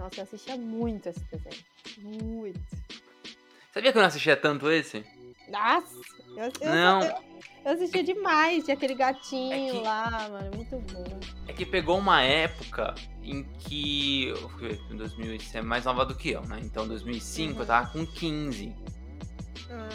Nossa, eu assistia muito esse desenho. Muito. Sabia que eu não assistia tanto esse? Nossa, eu, eu, Não. eu, eu assistia demais. Tinha aquele gatinho É que- lá, mano. Muito bom. É que pegou uma época em que. eu fui ver, Em 2000, você é mais nova do que eu, né? Então, em 2005 eu tava com 15.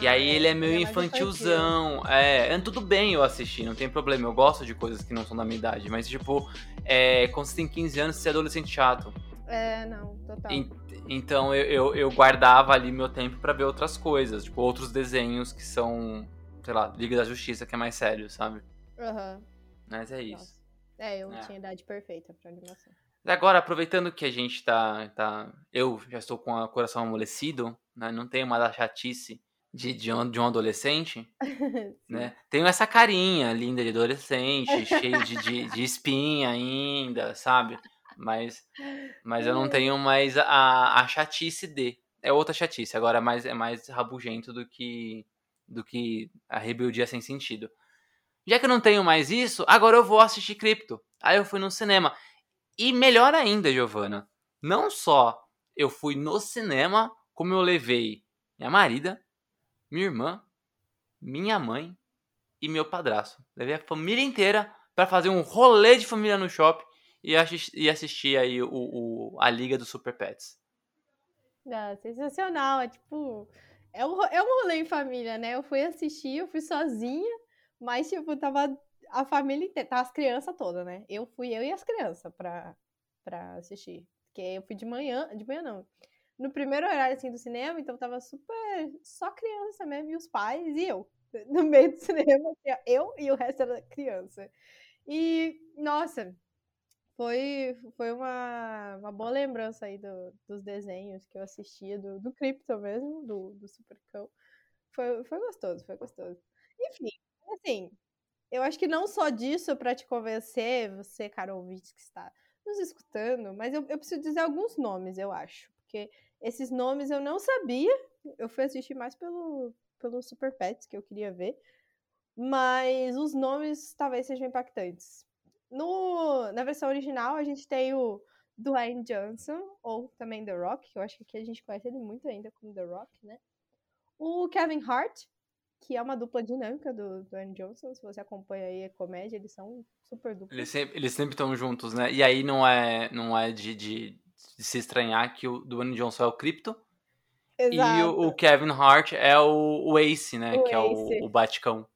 E aí ele é meio mais infantilzão. É, é, tudo bem eu assistir, não tem problema. Eu gosto de coisas que não são da minha idade. Mas, tipo, é, quando você tem 15 anos, você é adolescente chato. É, não, total. En- Então eu, eu, eu guardava ali meu tempo pra ver outras coisas, tipo, outros desenhos que são, sei lá, Liga da Justiça, que é mais sério, sabe? Aham. Mas é isso. Nossa. É, eu É. tinha idade perfeita pra animação. Agora, aproveitando que a gente tá. tá eu já estou com o coração amolecido, né? Não tenho mais a chatice de, de, um, de um adolescente, né? Tenho essa carinha linda de adolescente, cheio de, de, de espinha ainda, sabe? Mas, mas eu não tenho mais a, a chatice de. É outra chatice, agora é mais, é mais rabugento do que, do que a rebeldia sem sentido. Já que eu não tenho mais isso, agora eu vou assistir Crypto. Aí eu fui no cinema. E melhor ainda, Giovana, não só eu fui no cinema, como eu levei minha marida, minha irmã, minha mãe e meu padrasto. Levei a família inteira pra fazer um rolê de família no shopping e, assis- e assistir aí o, o- a Liga dos Super Pets. Ah, sensacional. É tipo. É um, é um rolê em família, né? Eu fui assistir, eu fui sozinha, mas, tipo, tava a família inteira, tava as crianças todas, né? Eu fui eu e as crianças pra, pra assistir. Porque eu fui de manhã, de manhã não. No primeiro horário, assim, do cinema, então tava super. Só criança mesmo, e os pais, e eu. No meio do cinema, eu e o resto era criança. E, nossa, foi, foi uma, uma boa lembrança aí do- dos desenhos que eu assistia, do, do Crypto mesmo, do, do Supercão. Foi, foi gostoso, foi gostoso. Enfim, assim, eu acho que não só disso para te convencer, você, cara ouvinte que está nos escutando, mas eu, eu preciso dizer alguns nomes, eu acho. Porque esses nomes eu não sabia, eu fui assistir mais pelo, pelo Super Pets, que eu queria ver. Mas os nomes talvez sejam impactantes. No, na versão original, a gente tem o Dwayne Johnson, ou também The Rock, que eu acho que aqui a gente conhece ele muito ainda como The Rock, né? O Kevin Hart, que é uma dupla dinâmica do Dwayne Johnson. Se você acompanha aí a comédia, eles são super dupla. Eles sempre eles estão juntos, né? E aí não é, não é de, de, de se estranhar que o Dwayne Johnson é o Crypto e o, o Kevin Hart é o, o Ace, né? O que é Ace. o, o Baticão.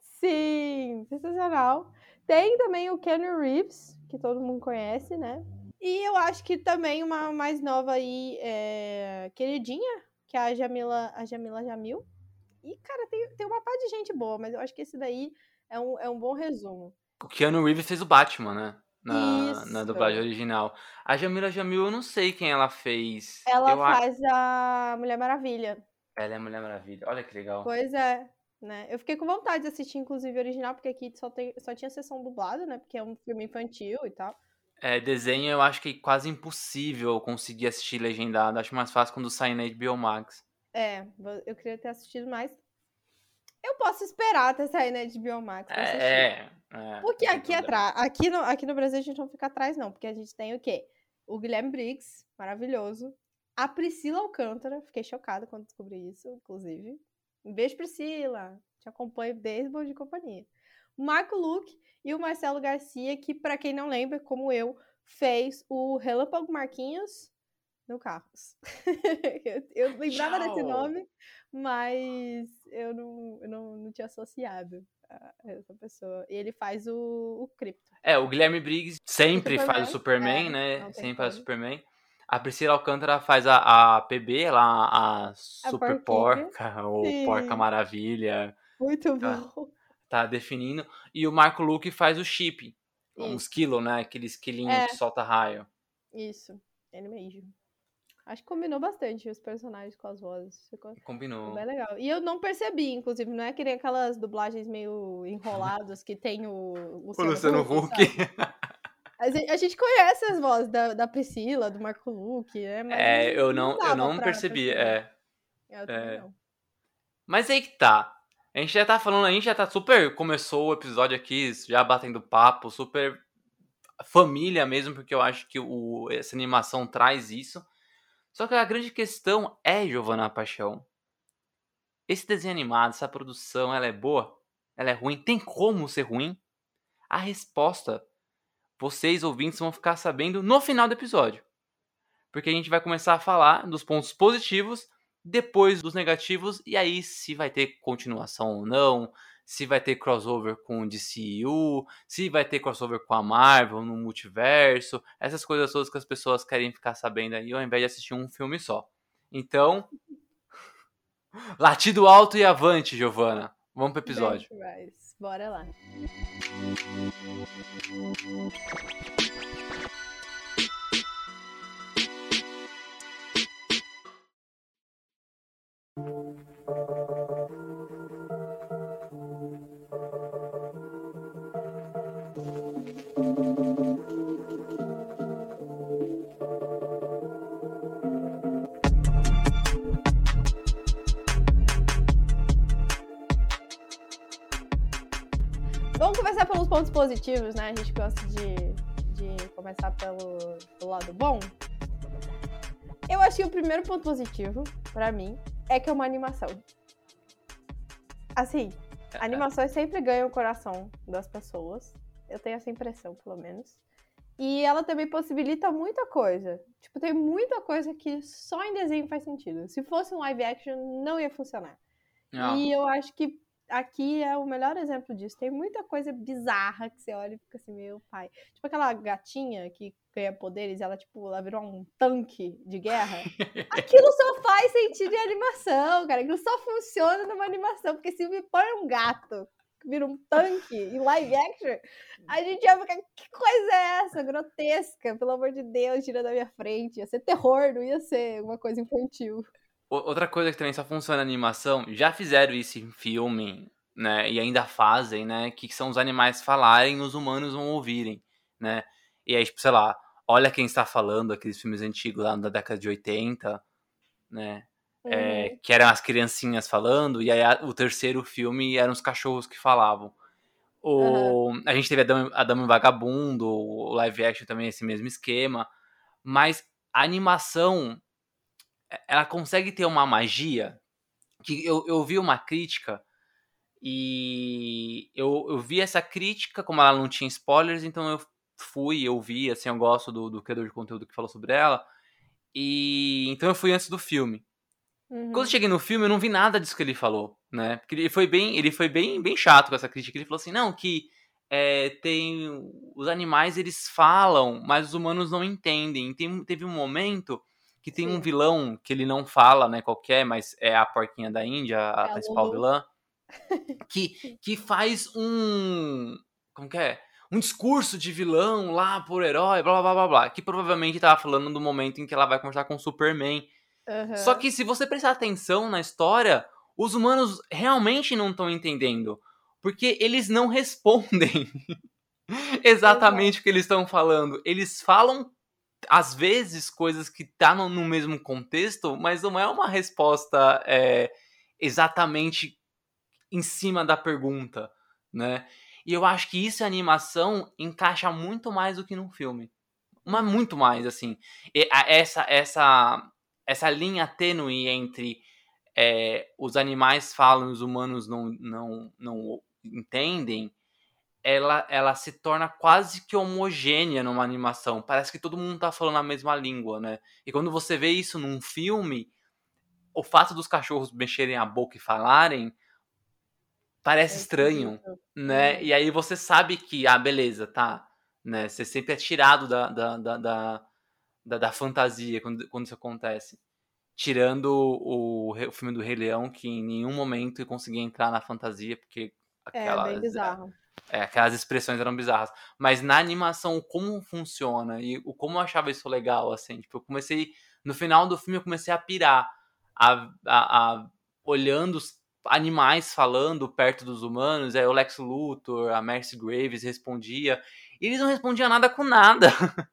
Sim, sensacional. Tem também o Keanu Reeves, que todo mundo conhece, né? E eu acho que também uma mais nova aí, é, queridinha, que é a Jamila, a Jamila Jamil. E, cara, tem, tem uma parte de gente boa, mas eu acho que esse daí é um, é um bom resumo. O Keanu Reeves fez o Batman, né? Na, Isso. na dublagem original. A Jamila Jamil, eu não sei quem ela fez. Ela eu faz a Mulher Maravilha. Ela é Mulher Maravilha. Olha que legal. Pois é, né? Eu fiquei com vontade de assistir, inclusive, o original, porque aqui só, tem, só tinha sessão dublada, né? Porque é um filme infantil e tal. É, desenho eu acho que é quase impossível conseguir assistir legendado. Acho mais fácil quando sai na HBO Max. É, eu queria ter assistido mais. Eu posso esperar até sair na HBO Max. É, é. Porque aqui atrás, aqui no, aqui no Brasil a gente não fica atrás, não. Porque a gente tem o quê? O Guilherme Briggs, maravilhoso. A Priscila Alcântara, fiquei chocada quando descobri isso, inclusive. Um beijo, Priscila. Te acompanho desde Bom de Companhia. O Marco Luque e o Marcelo Garcia, que, pra quem não lembra, como eu, fez o Relâmpago Marquinhos no Carros. eu, eu lembrava desse Tchau. nome, mas eu não, eu não, não tinha associado a essa pessoa. E ele faz o, o Crypto. É, o Guilherme Briggs sempre Superman, faz o Superman, é, né? Sempre faz o. Superman. A Priscila Alcântara faz a, a PB, lá, a Super porquinha. Porca, ou. Porca Maravilha. Muito Ah. bom. tá definindo. E o Marco Luque faz o chip. Um Isso. esquilo, né? Aquele esquilinho É. que solta raio. Isso, ele mesmo. Acho que combinou bastante os personagens com as vozes. Ficou ficou Combinou. bem legal. E eu não percebi, inclusive, não é que nem aquelas dublagens meio enroladas que tem o O Luciano, Luciano Huck, Huck. A gente, a gente conhece as vozes da, da Priscila, do Marco Luque, né? Mas É, eu não, eu dava não percebi. É. Eu é. não. Mas aí que tá. A gente já tá falando, a gente já tá super. Começou o episódio aqui, já batendo papo, super família mesmo, porque eu acho que o, essa animação traz isso. Só que a grande questão é, Giovanna Paixão. Esse desenho animado, essa produção, ela é boa? Ela é ruim? Tem como ser ruim? A resposta, vocês ouvintes vão ficar sabendo no final do episódio. Porque a gente vai começar a falar dos pontos positivos depois dos negativos, e aí se vai ter continuação ou não, se vai ter crossover com o DCU, se vai ter crossover com a Marvel no multiverso, essas coisas todas que as pessoas querem ficar sabendo aí, ao invés de assistir um filme só. Então, latido alto e avante, Giovana. Vamos pro episódio. Bem. Bora lá. Vamos pelos pontos positivos, né? A gente gosta de, de começar pelo, pelo lado bom. Eu acho que o primeiro ponto positivo, pra mim, é que é uma animação. Assim, animações sempre ganham o coração das pessoas. Eu tenho essa impressão, pelo menos. E ela também possibilita muita coisa. Tipo, tem muita coisa que só em desenho faz sentido. Se fosse um live action, não ia funcionar. Ah, E eu acho que aqui é o melhor exemplo disso. Tem muita coisa bizarra que você olha e fica assim, meu pai. Tipo aquela gatinha que ganha poderes, ela, tipo, ela virou um tanque de guerra. Aquilo só faz sentido em animação, cara. Aquilo só funciona numa animação. Porque se me põe um gato que vira um tanque em live action, a gente ia ficar, que coisa é essa? Grotesca, pelo amor de Deus, tira da minha frente. Ia ser terror, não ia ser uma coisa infantil. Outra coisa que também só funciona na animação, já fizeram isso em filme, né? E ainda fazem, né? Que são os animais falarem e os humanos não ouvirem, né? E aí, tipo, sei lá, olha quem está falando, aqueles filmes antigos lá da década de 80, né? É, Uhum. que eram as criancinhas falando, e aí a- o terceiro filme eram os cachorros que falavam. O, A gente teve a Dama, e Vagabundo, o live action também, esse mesmo esquema. Mas a animação, ela consegue ter uma magia que eu, eu vi uma crítica e eu, eu vi essa crítica, como ela não tinha spoilers, então eu fui, eu vi, assim, eu gosto do, do criador de conteúdo que falou sobre ela. E então eu fui antes do filme. Uhum. Quando eu cheguei no filme, eu não vi nada disso que ele falou, né? Porque ele foi bem, ele foi bem, bem chato com essa crítica. Ele falou assim, não, que é, tem os animais eles falam, mas os humanos não entendem. Tem, teve um momento que tem um Sim. vilão que ele não fala, né? Qualquer, mas é a porquinha da Índia, a, É principal vilã, que que faz um como que é? Um discurso de vilão lá por herói, blá blá blá blá, que provavelmente tava falando do momento em que ela vai conversar com o Superman. Uhum. Só que se você prestar atenção na história, os humanos realmente não estão entendendo. Porque eles não respondem exatamente o que eles estão falando. Eles falam, às vezes, coisas que tá no, no mesmo contexto, mas não é uma resposta é, exatamente em cima da pergunta, né? E eu acho que isso a animação encaixa muito mais do que num filme. Mas muito mais, assim. E a- essa, essa, essa linha tênue entre é, os animais falam e os humanos não, não, não entendem, ela, ela se torna quase que homogênea numa animação. Parece que todo mundo tá falando a mesma língua, né? E quando você vê isso num filme, o fato dos cachorros mexerem a boca e falarem parece É estranho, né? Uhum. E aí você sabe que, ah, beleza, tá. Né? Você sempre é tirado da, da, da, da, da- fantasia quando, quando isso acontece. Tirando o, o filme do Rei Leão, que em nenhum momento eu consegui entrar na fantasia, porque Aquelas, é, bem bizarro. É, aquelas expressões eram bizarras. Mas na animação, como funciona e o como eu achava isso legal, assim, tipo, eu comecei. No final do filme, eu comecei a pirar, a, a, a olhando os animais falando perto dos humanos, aí o Lex Luthor, a Mercy Graves respondia, e eles não respondiam nada com nada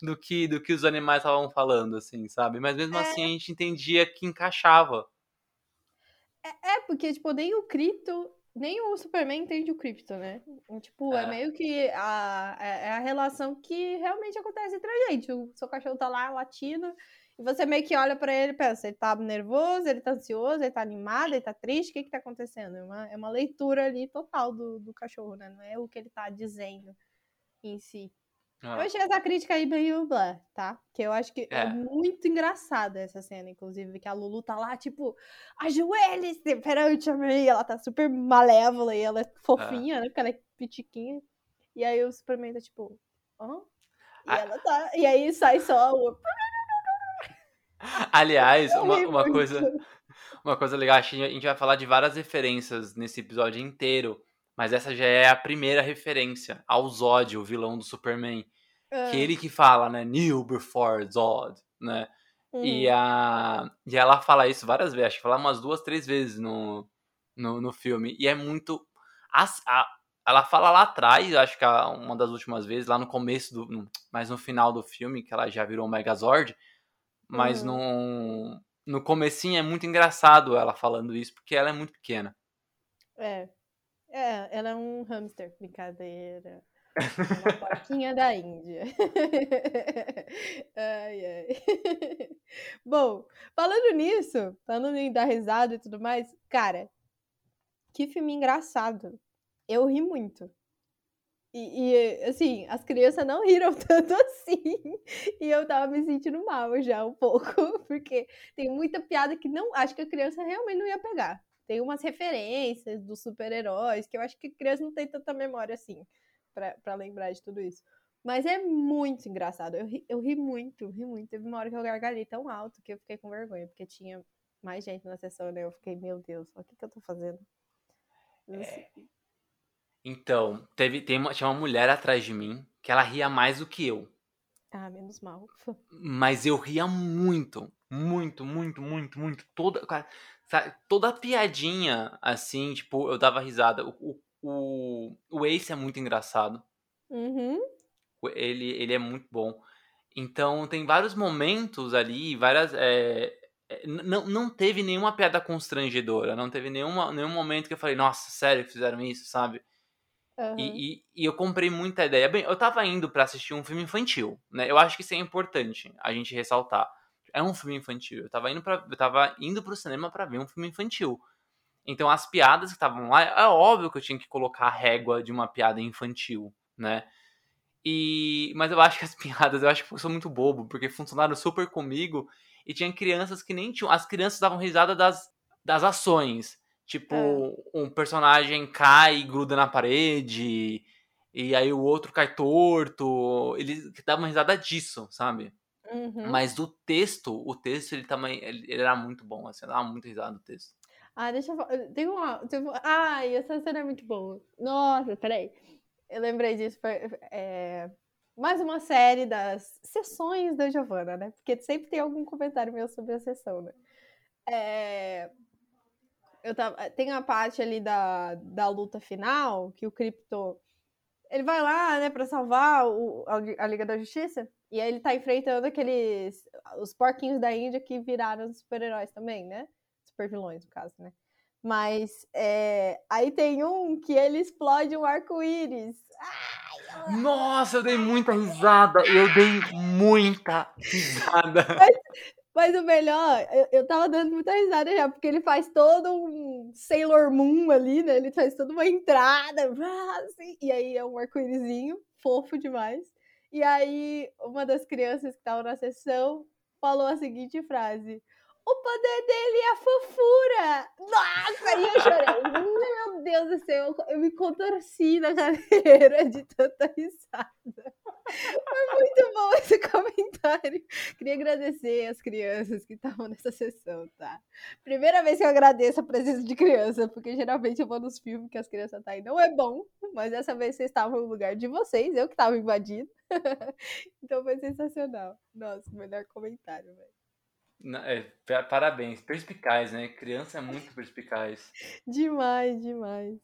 do que do que os animais estavam falando, assim, sabe? Mas mesmo é... assim a gente entendia que encaixava. É, é porque, tipo, nem o Cripto, nem o Superman entende o Cripto, né? Tipo, é, é meio que a, é, é a relação que realmente acontece entre a gente. O seu cachorro tá lá latindo, e você meio que olha para ele e pensa, ele tá nervoso, ele tá ansioso, ele tá animado, ele tá triste, o que que tá acontecendo? É uma, é uma leitura ali total do, do cachorro, né? Não é o que ele tá dizendo em si. Ah. Eu achei essa crítica aí meio blá, tá? Que eu acho que é. é. muito engraçada essa cena, inclusive, que a Lulu tá lá, tipo, ajoelhe-se perante a mim. Ela tá super malévola e ela é fofinha, é. né? Porque ela é pitiquinha. E aí o Superman tá tipo, hã? E, ah. ela tá... e aí sai só o. Aliás, uma, uma coisa. Uma coisa legal, a gente vai falar de várias referências nesse episódio inteiro. Mas essa já é a primeira referência ao Zod, o vilão do Superman. É. Que ele que fala, né? New before Zod, né? Uhum. E, a, e ela fala isso várias vezes, acho que fala umas duas, três vezes no, no, no filme. E é muito. A, a, ela fala lá atrás, acho que uma das últimas vezes, lá no começo do. No, mas no final do filme, que ela já virou Megazord. Mas uhum. no, no comecinho é muito engraçado ela falando isso, porque ela é muito pequena. É. É, ela é um hamster, brincadeira. Uma porquinha da Índia. ai, ai. Bom, falando nisso, falando em dar risada e tudo mais, cara, que filme engraçado. Eu ri muito. E, e, assim, as crianças não riram tanto assim. E eu tava me sentindo mal já um pouco, porque tem muita piada que não. Acho que a criança realmente não ia pegar tem umas referências dos super-heróis, que eu acho que criança não tem tanta memória assim, para lembrar de tudo isso. Mas é muito engraçado. Eu ri, eu ri muito, ri muito. Teve uma hora que eu gargalhei tão alto que eu fiquei com vergonha, porque tinha mais gente na sessão, né? Eu fiquei, meu Deus, o que, que eu tô fazendo? É... Então, teve, tem uma, tinha uma mulher atrás de mim que ela ria mais do que eu. Ah, menos mal. Mas eu ria muito, muito, muito, muito, muito. Toda, cara, sabe, toda piadinha, assim, tipo, eu dava risada. O, o, o Ace é muito engraçado. Uhum. Ele, ele é muito bom. Então, tem vários momentos ali, várias. É, não, não teve nenhuma piada constrangedora, não teve nenhuma, nenhum momento que eu falei, nossa, sério que fizeram isso, sabe? Uhum. E, e, e, eu comprei muita ideia. Bem, eu tava indo para assistir um filme infantil, né? Eu acho que isso é importante a gente ressaltar. É um filme infantil. Eu tava indo, pra, eu tava indo pro cinema para ver um filme infantil. Então as piadas que estavam lá, é óbvio que eu tinha que colocar a régua de uma piada infantil, né? E, mas eu acho que as piadas, eu acho que eu sou muito bobo, porque funcionaram super comigo e tinha crianças que nem tinham. As crianças davam risada das, das ações. Tipo, é. um personagem cai e gruda na parede, e aí o outro cai torto. Eles davam risada disso, sabe? Uhum. Mas do texto, o texto ele também ele, ele era muito bom, assim, eu dava muito risada do texto. Ah, deixa eu falar. Tem uma. Tem uma... Ai, essa cena é muito boa. Nossa, peraí. Eu lembrei disso. É... Mais uma série das sessões da Giovanna, né? Porque sempre tem algum comentário meu sobre a sessão, né? É... Eu tava... Tem a parte ali da, da luta final, que o Crypto. Ele vai lá, né, pra salvar o... a Liga da Justiça. E aí ele tá enfrentando aqueles. Os porquinhos da Índia que viraram super-heróis também, né? Super vilões, no caso, né? Mas é, aí tem um que ele explode um arco-íris. Nossa, eu dei muita risada. Eu dei muita risada. Mas, mas o melhor, eu, eu tava dando muita risada já, porque ele faz todo um Sailor Moon ali, né? Ele faz toda uma entrada, assim, e aí é um arco-írisinho, fofo demais. E aí, uma das crianças que estavam na sessão falou a seguinte frase: O poder dele é a fofura! Nossa, e eu chorei. Meu Deus do céu, eu me contorci na cadeira de tanta risada. Foi muito bom esse comentário. Queria agradecer as crianças que estavam nessa sessão, tá? Primeira vez que eu agradeço a presença de criança, porque geralmente eu vou nos filmes que as crianças estão tá aí. Não é bom, mas dessa vez vocês estavam no lugar de vocês, eu que estava invadindo. então foi sensacional. Nossa, melhor comentário, velho. É, parabéns, perspicaz, né? Criança é muito perspicaz. demais, demais.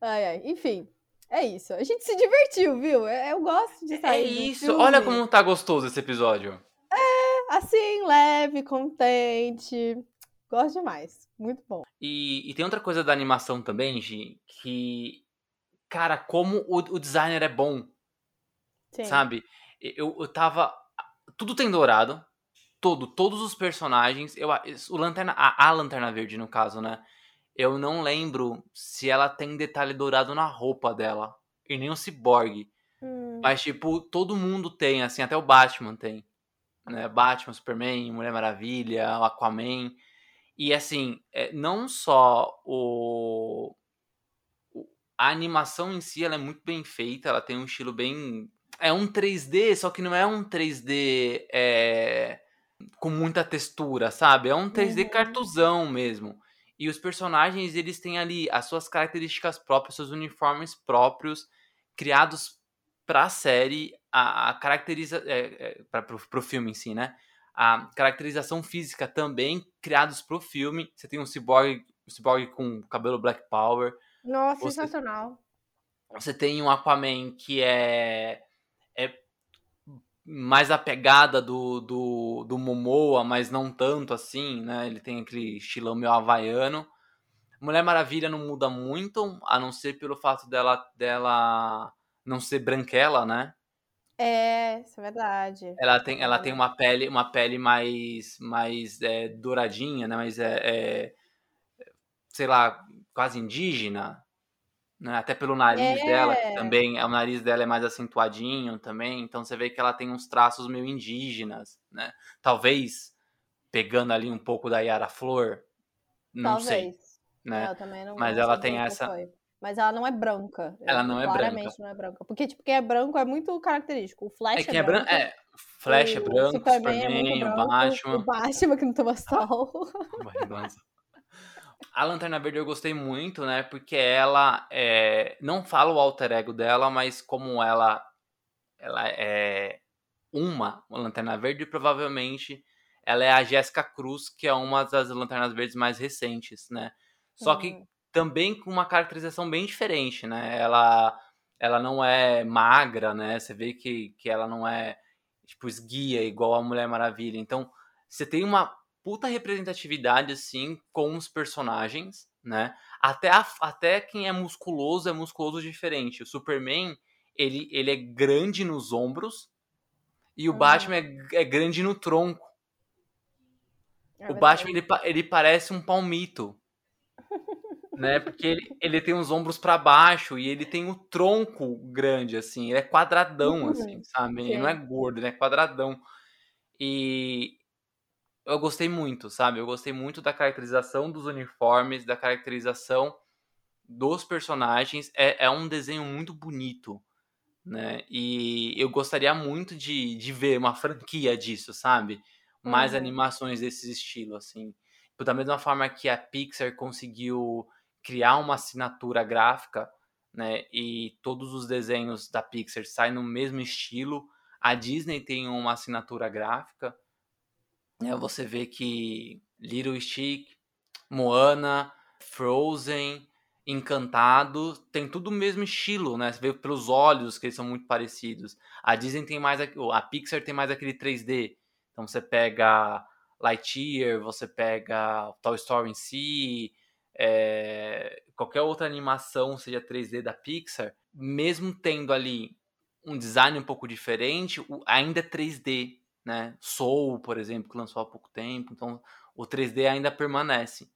Ai, ai. Enfim, é isso. A gente se divertiu, viu? É, eu gosto de sair. É isso. Olha como tá gostoso esse episódio. É, assim, leve, contente. Gosto demais. Muito bom. E, e tem outra coisa da animação também, Gi, que. Cara, como o, o designer é bom. Sim. Sabe? Eu, eu tava. Tudo tem dourado. Todo, todos os personagens. Eu, o Lanterna. A, a Lanterna Verde, no caso, né? Eu não lembro se ela tem detalhe dourado na roupa dela. E nem o Cyborg. Hum. Mas, tipo, todo mundo tem, assim, até o Batman tem. Né? Batman, Superman, Mulher Maravilha, Aquaman. E, assim, é, não só o... A animação em si, ela é muito bem feita. Ela tem um estilo bem... É um 3D, só que não é um 3D é... com muita textura, sabe? É um 3D uhum. cartuzão mesmo. E os personagens, eles têm ali as suas características próprias, seus uniformes próprios, criados para a série, a, a caracteriza é, é, para o filme em si, né? A caracterização física também criados para o filme. Você tem um cyborg, um cyborg com cabelo Black Power. Nossa, você, sensacional. Você tem um Aquaman que é mais a pegada do, do, do Momoa, mas não tanto assim, né? Ele tem aquele estilão meio havaiano. Mulher Maravilha não muda muito, a não ser pelo fato dela, dela não ser branquela, né? É, isso é verdade. Ela tem, ela tem uma pele, uma pele mais, mais é, douradinha, né? Mas é, é, sei lá, quase indígena, né? Até pelo nariz é. dela, que também o nariz dela é mais acentuadinho também, então você vê que ela tem uns traços meio indígenas, né? Talvez pegando ali um pouco da Yara Flor, não Talvez. sei, né? Eu também não Mas ela tem essa foi. Mas ela não é branca. Ela não é branca. Claramente não é branca. Porque, tipo, quem é branco é muito característico. O Flash é, é branco. É, é, Flash é branco, Superman, Superman é branco, o Batman. O Batman que não toma sol. A Lanterna Verde eu gostei muito, né? Porque ela é, não fala o alter ego dela, mas como ela ela é uma, uma Lanterna Verde, provavelmente ela é a Jéssica Cruz, que é uma das Lanternas Verdes mais recentes, né? Só uhum. que também com uma caracterização bem diferente, né? Ela ela não é magra, né? Você vê que, que ela não é tipo esguia igual a Mulher Maravilha. Então, você tem uma puta representatividade, assim, com os personagens, né? Até, a, até quem é musculoso é musculoso diferente. O Superman, ele, ele é grande nos ombros e o Batman é, é, grande no tronco. É o Batman, ele, ele parece um palmito. né? Porque ele, ele tem os ombros para baixo e ele tem o tronco grande, assim. Ele é quadradão, assim, sabe? Ele não é gordo, ele é quadradão. E, eu gostei muito, sabe? Eu gostei muito da caracterização dos uniformes, da caracterização dos personagens. É, é um desenho muito bonito, né? E eu gostaria muito de, de ver uma franquia disso, sabe? Mais uhum. animações desse estilo, assim. Da mesma forma que a Pixar conseguiu criar uma assinatura gráfica, né? E todos os desenhos da Pixar saem no mesmo estilo. A Disney tem uma assinatura gráfica né, você vê que Little Stick, Moana, Frozen, Encantado, tem tudo o mesmo estilo, né? Você vê pelos olhos que eles são muito parecidos. A Disney tem mais, a Pixar tem mais aquele 3D. Então você pega Lightyear, você pega Toy Story em si, é, qualquer outra animação, seja 3D da Pixar, mesmo tendo ali um design um pouco diferente, ainda é 3D, né? Soul, por exemplo, que lançou há pouco tempo. Então, o 3D ainda permanece.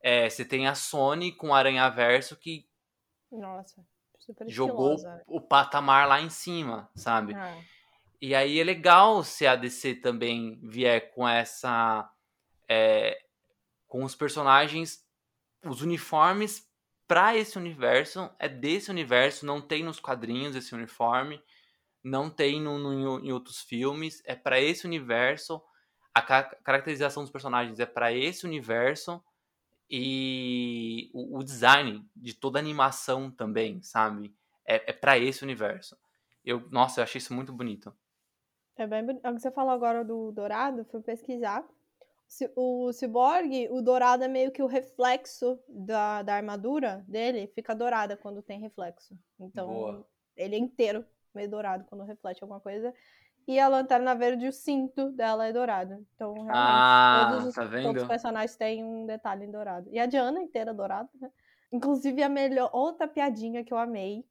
É, você tem a Sony com Aranha Verso que Nossa, jogou o patamar lá em cima, sabe? Ah. E aí é legal se a DC também vier com essa. É, com os personagens, os uniformes para esse universo, é desse universo, não tem nos quadrinhos esse uniforme não tem no, no, em outros filmes, é para esse universo, a ca caracterização dos personagens é para esse universo e o, o, design de toda a animação também, sabe? É, é para esse universo. Eu, nossa, eu achei isso muito bonito. É bem bonito. É o que você falou agora do Dourado, fui pesquisar. O Cyborg, o dourado é meio que o reflexo da, da armadura dele, fica dourada quando tem reflexo. Então, Boa. ele é inteiro meio dourado quando reflete alguma coisa. E a lanterna verde, o cinto dela é dourado. Então, realmente, ah, todos, os, tá todos os personagens têm um detalhe em dourado. E a Diana inteira dourada, né? Inclusive, a melhor outra piadinha que eu amei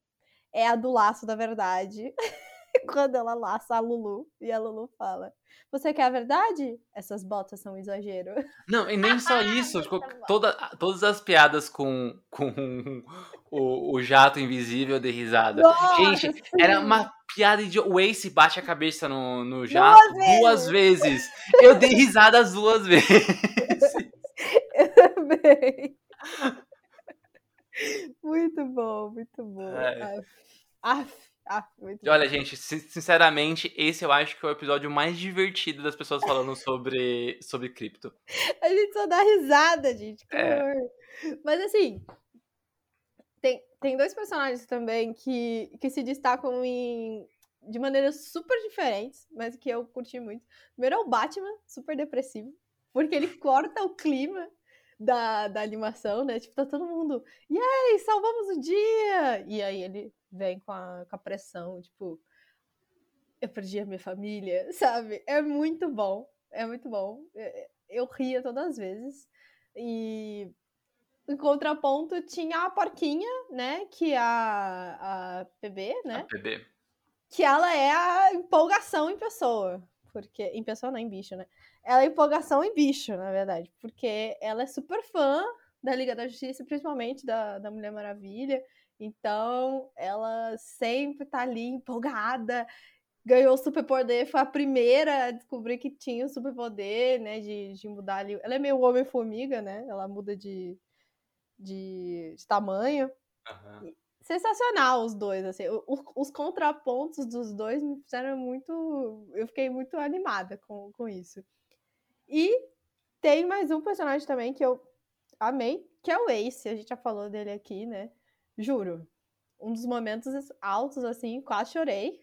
é a do laço da verdade. quando ela laça a Lulu e a Lulu fala: Você quer a verdade? Essas botas são um exagero. Não, e nem só isso. tipo, toda, todas as piadas com, com o, o jato invisível de risada. Nossa, Gente, sim. era uma piada de o Ace bate a cabeça no, no jato duas, duas vezes. vezes. Eu dei risada as duas vezes. Eu também. Muito bom, muito bom. É. Af. Ah, e olha, gente, sinceramente, esse eu acho que é o episódio mais divertido das pessoas falando sobre, sobre cripto. A gente só dá risada, gente. Que é. Mas assim, tem, tem dois personagens também que, que se destacam em, de maneiras super diferentes, mas que eu curti muito. Primeiro é o Batman, super depressivo, porque ele corta o clima da, da animação, né? Tipo, tá todo mundo, e aí, salvamos o dia! E aí ele vem com a, com a pressão, tipo, eu perdi a minha família, sabe? É muito bom, é muito bom. Eu ria todas as vezes. E em contraponto tinha a porquinha, né? Que é a, a PB, né? A PB. Que ela é a empolgação em pessoa. Porque. Em pessoa não, em bicho, né? Ela é empolgação em bicho, na verdade. Porque ela é super fã da Liga da Justiça, principalmente da, da Mulher Maravilha. Então, ela sempre tá ali empolgada, ganhou o superpoder, foi a primeira a descobrir que tinha o superpoder, né, de, de mudar ali. Ela é meio Homem-Formiga, né? Ela muda de, de, de tamanho. Uhum. Sensacional os dois, assim. O, os contrapontos dos dois me fizeram muito. Eu fiquei muito animada com, com isso. E tem mais um personagem também que eu amei, que é o Ace. A gente já falou dele aqui, né? Juro. Um dos momentos altos, assim, quase chorei.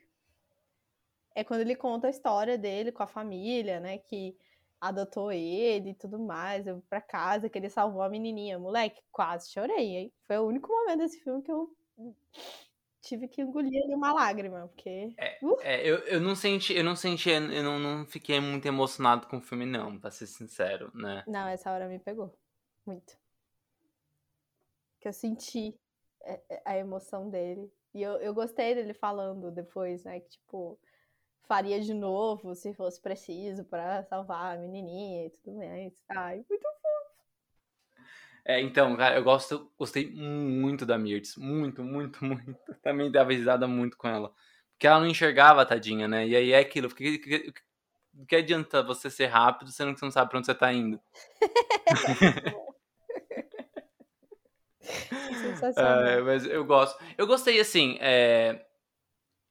É quando ele conta a história dele com a família, né? Que adotou ele e tudo mais. Eu pra casa, que ele salvou a menininha. Moleque, quase chorei, hein? Foi o único momento desse filme que eu tive que engolir ali uma lágrima, porque. É, uh! é, eu, eu não senti, eu não senti, eu não, não fiquei muito emocionado com o filme, não, pra ser sincero, né? Não, essa hora me pegou. Muito. Que eu senti a emoção dele. E eu, eu gostei dele falando depois, né? Que, tipo, faria de novo se fosse preciso para salvar a menininha e tudo mais. Ai, muito fofo. É, então, cara, eu gosto, gostei muito da Mirtz. Muito, muito, muito. Também dava risada muito com ela. Porque ela não enxergava tadinha, né? E aí é aquilo. Que, que, que adianta você ser rápido sendo que você não sabe pra onde você tá indo? Sensacional. É, mas eu gosto. Eu gostei, assim, é...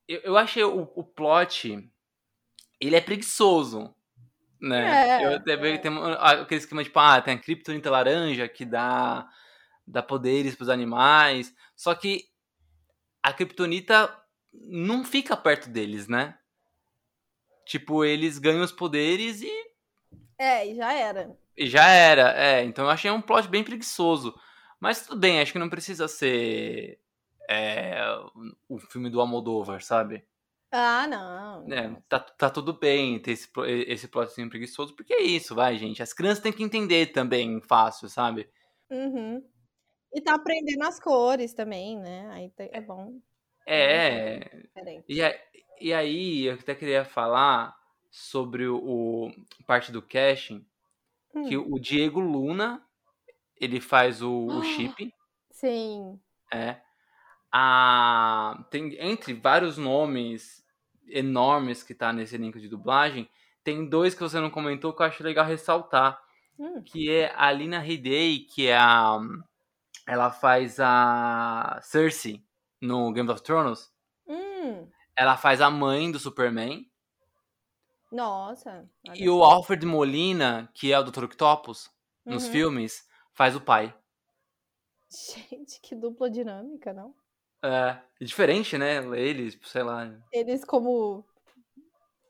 eu, eu achei o, o plot, ele é preguiçoso, né? É, eu até é. tem aquele esquema tipo, ah, tem a criptonita laranja que dá, dá poderes pros animais, só que a criptonita não fica perto deles, né? Tipo, eles ganham os poderes e... É, e já era. E já era, é. Então eu achei um plot bem preguiçoso. Mas tudo bem, acho que não precisa ser é, o filme do Almodóvar, sabe? Ah, não. É, tá, tá tudo bem ter esse, esse plotzinho preguiçoso, porque é isso, vai, gente. As crianças têm que entender também fácil, sabe? Uhum. E tá aprendendo as cores também, né? Aí é bom. É. E, e aí, eu até queria falar sobre o, o parte do casting, hum. que o Diego Luna ele faz o, o chip. Sim. É. A, tem, entre vários nomes enormes que tá nesse link de dublagem, tem dois que você não comentou que eu acho legal ressaltar. Hum. Que é a Lina Headey, que é a. Ela faz a Cersei no Game of Thrones. Hum. Ela faz a mãe do Superman. Nossa. E o Alfred Molina, que é o Dr. Octopus, nos Uhum. filmes, faz o pai. Gente, que dupla dinâmica, não? É, é diferente, né? Eles, sei lá. Eles como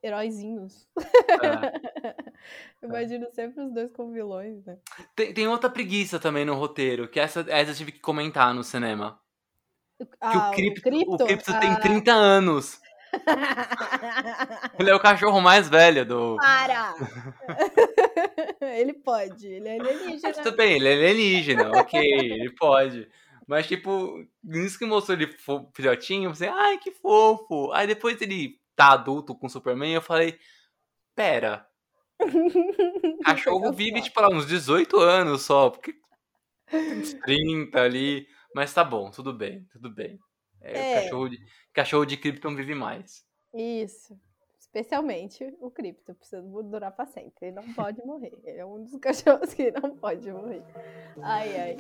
heróizinhos. é. Imagino sempre os dois como vilões, né? Tem, tem outra preguiça também no roteiro, que essa, essa eu tive que comentar no cinema. Que Ah, o Crypto, Crypto? o Crypto tem Ah. 30 anos. Ele é o cachorro mais velho do. Para! ele pode, ele é alienígena. Tudo bem, ele é alienígena, ok, ele pode. Mas, tipo, nisso que mostrou ele filhotinho, eu pensei, ai, que fofo. Aí depois ele tá adulto com o Superman, eu falei, pera, cachorro vive, tipo, lá, uns 18 anos só, porque uns 30 ali. Mas tá bom, tudo bem, tudo bem. É, É. Cachorro, de, cachorro de Krypton vive mais. Isso. Especialmente o Crypto, precisa durar pra sempre. Ele não pode morrer. Ele é um dos cachorros que não pode morrer. Ai, ai.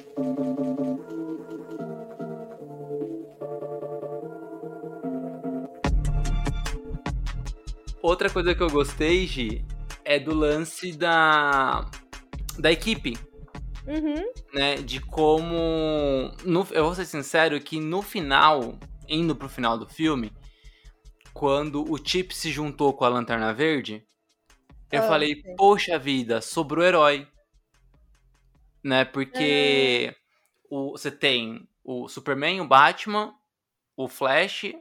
Outra coisa que eu gostei, Gi, é do lance da, da equipe. Uhum. né, de como. no- eu vou ser sincero que no final, indo pro final do filme, quando o Chip se juntou com a Lanterna Verde, eu Ah, falei, sim. poxa vida, sobrou herói. Né, porque o, você tem o Superman, o Batman, o Flash,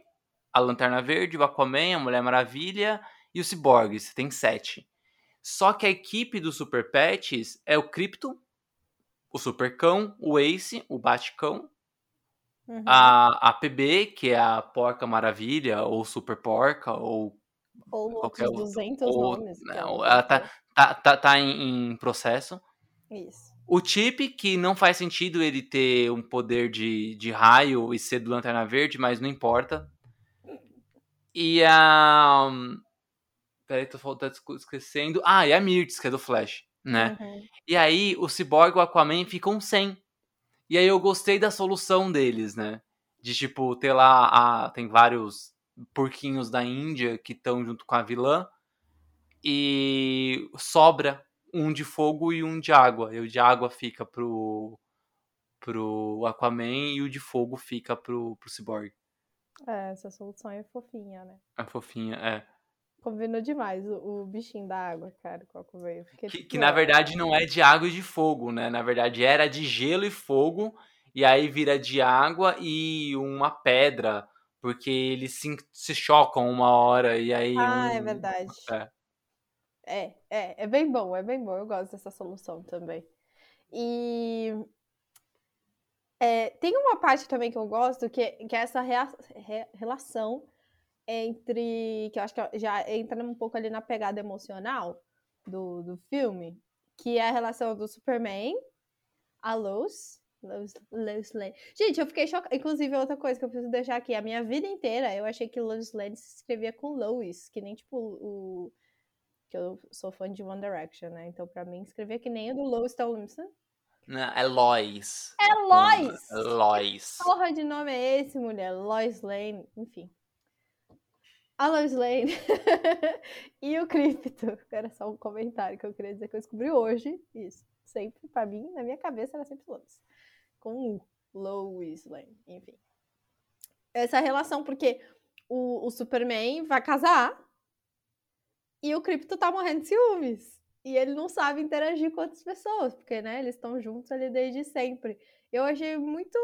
a Lanterna Verde, o Aquaman, a Mulher Maravilha e o Cyborg. Você tem sete. Só que a equipe dos Super Pets é o Krypton, o Supercão, o Ace, o Batcão, Uhum. a, a PB, que é a Porca Maravilha, ou Super Porca, ou. Ou qualquer outros outro- 200 ou- nomes. não, é ela tá, tá, tá, tá em, em processo. Isso. O Chip, que não faz sentido ele ter um poder de, de raio e ser do Lanterna Verde, mas não importa. E a. Peraí, tô faltando, esquecendo. Ah, e a Mirtz, que é do Flash, né? Uhum. E aí o Cyborg e o Aquaman ficam sem. E aí eu gostei da solução deles, né? De tipo, ter lá. A, tem vários porquinhos da Índia que estão junto com a vilã. E sobra um de fogo e um de água. E o de água fica pro. pro Aquaman e o de fogo fica pro, pro Cyborg. É, essa solução é fofinha, né? A fofinha, é. Combinou demais o, o bichinho da água, cara, que. Fiquei Que, tipo, que na verdade não é de água e de fogo, né? Na verdade era de gelo e fogo, e aí vira de água e uma pedra, porque eles se, se chocam uma hora, e aí. Ah, é um- verdade. É. É, é, é bem bom, é bem bom. Eu gosto dessa solução também. E é, tem uma parte também que eu gosto, que, que é essa rea- re- relação entre, que eu acho que já entra um pouco ali na pegada emocional do, do filme, que é a relação do Superman, a Lois, Lois, Lois Lane. Gente, eu fiquei chocada. Inclusive, outra coisa que eu preciso deixar aqui, a minha vida inteira eu achei que Lois Lane se escrevia com Lois, que nem tipo o que eu sou fã de One Direction, né? Então, pra mim, escrever que nem o do Lois Tomlinson. Não, é Lois. É Lois! Lois. Porra de nome é esse, mulher? Lois Lane, enfim. A Lois Lane e o Crypto. Era só um comentário que eu queria dizer que eu descobri hoje. Isso. Sempre, pra mim, na minha cabeça, era sempre Lois. Com U. Lois Lane, enfim. Essa relação, porque o, o Superman vai casar e o Crypto tá morrendo de ciúmes. E ele não sabe interagir com outras pessoas, porque, né, eles estão juntos ali desde sempre. Eu achei muito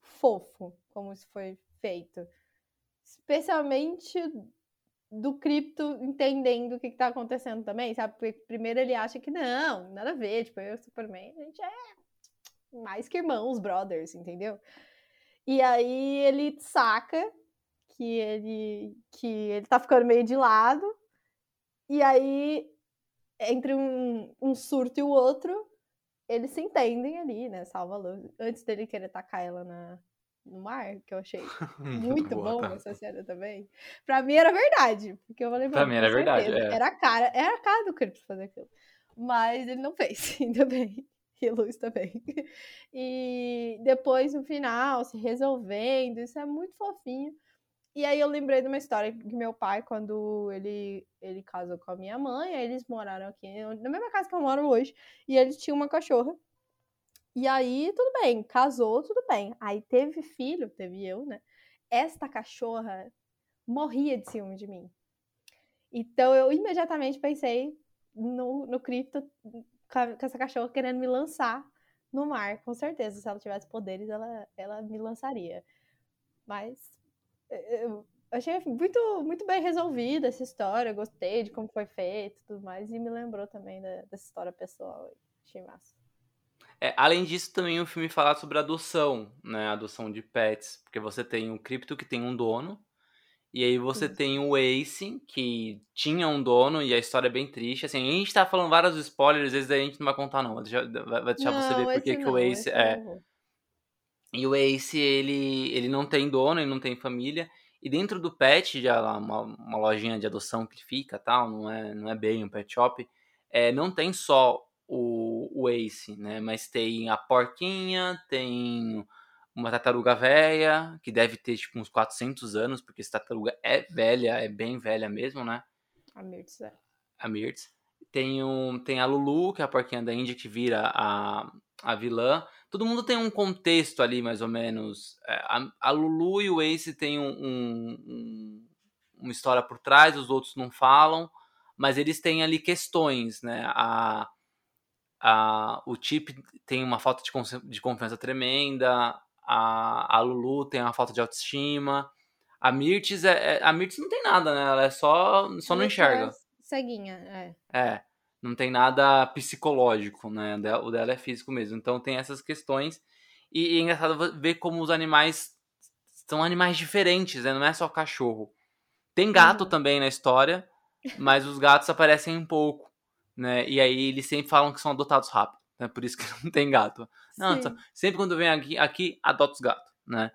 fofo como isso foi feito. Especialmente do Crypto entendendo o que, que tá acontecendo também, sabe? Porque primeiro ele acha que não, nada a ver, tipo, eu e o Superman, a gente é mais que irmãos, brothers, entendeu? E aí ele saca que ele que ele tá ficando meio de lado. E aí entre um, um surto e o outro, eles se entendem ali, né? Salva a Luz. Antes dele querer tacar ela na, no mar, que eu achei muito boa, bom tá. essa cena também. Pra mim era verdade, porque eu falei, Pra mim era verdade, é. Era a cara, era a cara do Crips fazer aquilo. Mas ele não fez, ainda bem. E Luz também. E depois, no final, se resolvendo, isso é muito fofinho. E aí eu lembrei de uma história que meu pai, quando ele, ele casou com a minha mãe, eles moraram aqui na mesma casa que eu moro hoje, e eles tinham uma cachorra. E aí, tudo bem, casou, tudo bem. Aí teve filho, teve eu, né? Esta cachorra morria de ciúme de mim. Então eu imediatamente pensei no, no cripto com essa cachorra querendo me lançar no mar, com certeza. Se ela tivesse poderes, ela, ela me lançaria. Mas eu achei muito, muito bem resolvida essa história, gostei de como foi feito e tudo mais, e me lembrou também da, dessa história pessoal. Achei massa. É, além disso, também o filme fala sobre adoção, né? Adoção de pets, porque você tem o cripto que tem um dono, e aí você Sim. tem o Ace, que tinha um dono, e a história é bem triste. Assim, a gente tá falando vários spoilers, às vezes a gente não vai contar, não. Vai deixar, vai deixar não, você ver porque que o Ace é. E o Ace, ele, ele não tem dono, ele não tem família. E dentro do pet, já lá, uma, uma lojinha de adoção que fica tal, não é, não é bem um pet shop, é, não tem só o, o Ace, né? Mas tem a porquinha, tem uma tartaruga velha, que deve ter tipo uns 400 anos, porque essa tartaruga é velha, é bem velha mesmo, né? A Mirtz, é. A Mirtz. Tem, um, tem a Lulu, que é a porquinha da Índia, que vira a, a vilã. Todo mundo tem um contexto ali, mais ou menos. É, a, a Lulu e o Ace têm um, um, uma história por trás, os outros não falam, mas eles têm ali questões, né? A, a, o Chip tem uma falta de, de confiança tremenda, a, a Lulu tem uma falta de autoestima. A Mirtz, é, é, a Mirtz não tem nada, né? Ela é só, só não enxerga. É ceguinha, é. É, não tem nada psicológico, né? O dela é físico mesmo. Então tem essas questões. E, e é engraçado ver como os animais são animais diferentes, né? Não é só cachorro. Tem gato uhum. também na história, mas os gatos aparecem um pouco, né? E aí eles sempre falam que são adotados rápido né? Por isso que não tem gato. Não, só, sempre quando vem aqui, aqui adota os gatos, né?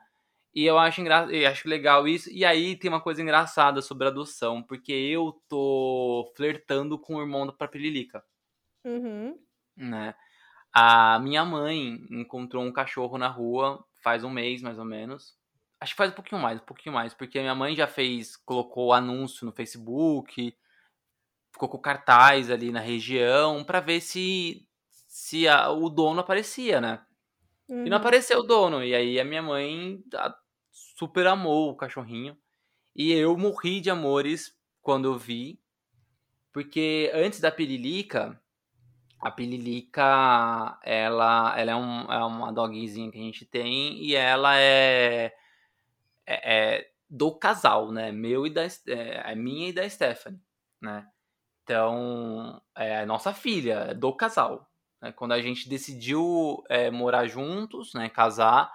E eu acho, engra... eu acho legal isso. E aí tem uma coisa engraçada sobre adoção, porque eu tô flertando com o irmão da Papililica. Uhum. Né? A minha mãe encontrou um cachorro na rua faz um mês, mais ou menos. Acho que faz um pouquinho mais, um pouquinho mais, porque a minha mãe já fez, colocou anúncio no Facebook, colocou cartaz ali na região para ver se se a, o dono aparecia, né? Uhum. E não uhum. apareceu o dono. E aí a minha mãe super amou o cachorrinho. E eu morri de amores quando eu vi. Porque antes da Pirilica, a Pirilica, ela, ela é, um, é uma dogzinha que a gente tem. E ela é, é, é do casal, né? Meu e da, é, é minha e da Stephanie, né? Então, é a nossa filha, é do casal. Né? Quando a gente decidiu é, morar juntos, né, casar,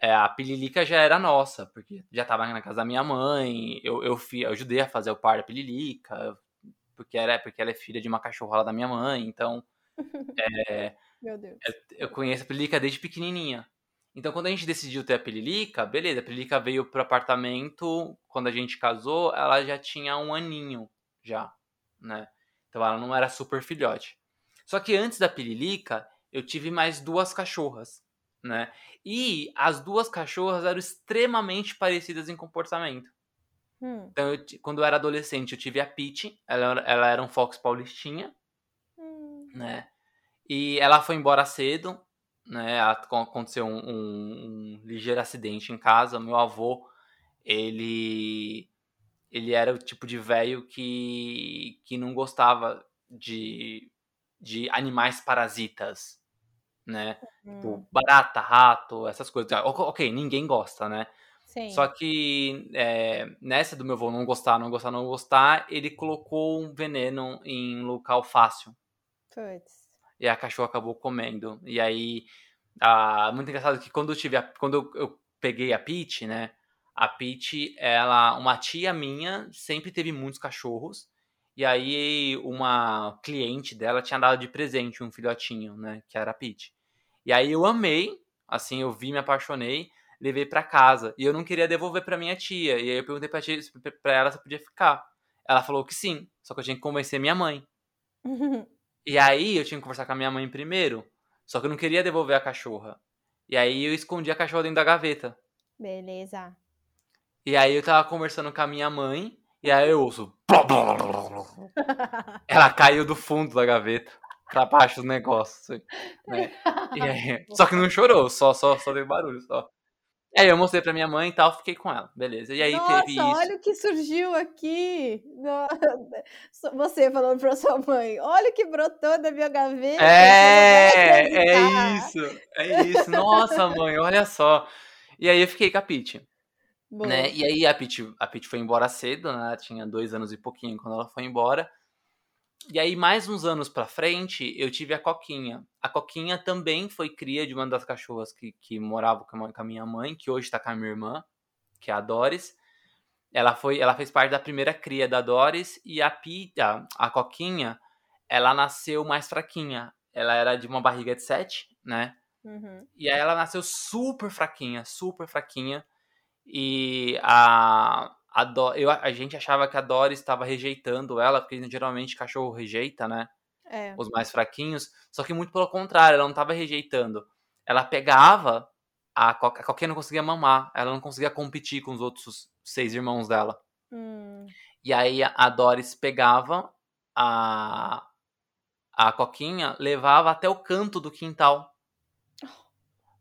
é, a pililica já era nossa, porque já estava na casa da minha mãe, eu, eu, fui, eu ajudei a fazer o par da pililica, porque, era, porque ela é filha de uma cachorra da minha mãe, então... É, Meu Deus. Eu, eu conheço a pililica desde pequenininha. Então, quando a gente decidiu ter a Pililica, beleza, a Pililica veio pro apartamento, quando a gente casou, ela já tinha um aninho, já, né? Então, ela não era super filhote. Só que antes da Pirilica, eu tive mais duas cachorras, né? E as duas cachorras eram extremamente parecidas em comportamento. Hum. Então, eu, quando eu era adolescente, eu tive a Peach, ela, ela era um Fox Paulistinha, hum. né? E ela foi embora cedo, né? Aconteceu um, um, um ligeiro acidente em casa. Meu avô, ele ele era o tipo de velho que, que não gostava de de animais parasitas, né? Tipo, uhum. Tipo, barata, rato, essas coisas. Ok, ninguém gosta, né? Sim. Só que é, nessa do meu avô não gostar, não gostar, não gostar, ele colocou um veneno em local fácil. Puts. E a cachorra acabou comendo. E aí, ah, muito engraçado que quando eu tive a, quando eu, eu peguei a Peach, né? A Peach, ela, uma tia minha, sempre teve muitos cachorros. E aí uma cliente dela tinha dado de presente um filhotinho, né, que era a Pete. E aí eu amei, assim, eu vi, me apaixonei, levei para casa. E eu não queria devolver para minha tia. E aí eu perguntei pra, tia, pra ela se podia ficar. Ela falou que sim, só que eu tinha que convencer minha mãe. e aí eu tinha que conversar com a minha mãe primeiro, só que eu não queria devolver a cachorra. E aí eu escondi a cachorra dentro da gaveta. Beleza. E aí eu tava conversando com a minha mãe, e aí eu ouço. Ela caiu do fundo da gaveta pra baixo do negócio. Assim, né? aí, só que não chorou, só, só, só deu barulho. Só. Aí eu mostrei pra minha mãe e tal, fiquei com ela, beleza. E aí Nossa, teve isso. olha o que surgiu aqui. Você falando pra sua mãe, olha o que brotou da minha gaveta. É, é isso, é isso. Nossa, mãe, olha só. E aí eu fiquei com a Pete. Né? E aí a Pete, a Pete foi embora cedo, né? Ela tinha dois anos e pouquinho quando ela foi embora. E aí, mais uns anos pra frente, eu tive a Coquinha. A Coquinha também foi cria de uma das cachorras que, que morava com a minha mãe, que hoje tá com a minha irmã, que é a Doris. Ela, foi, ela fez parte da primeira cria da Doris e a, Pita, a Coquinha, ela nasceu mais fraquinha. Ela era de uma barriga de sete, né? Uhum. E aí ela nasceu super fraquinha, super fraquinha. E a, a, Do, eu, a gente achava que a Doris estava rejeitando ela, porque geralmente cachorro rejeita, né? É. Os mais fraquinhos. Só que muito pelo contrário, ela não estava rejeitando. Ela pegava, a, Co a Coquinha não conseguia mamar, ela não conseguia competir com os outros seis irmãos dela. Hum. E aí a, Doris pegava a, a Coquinha, levava até o canto do quintal.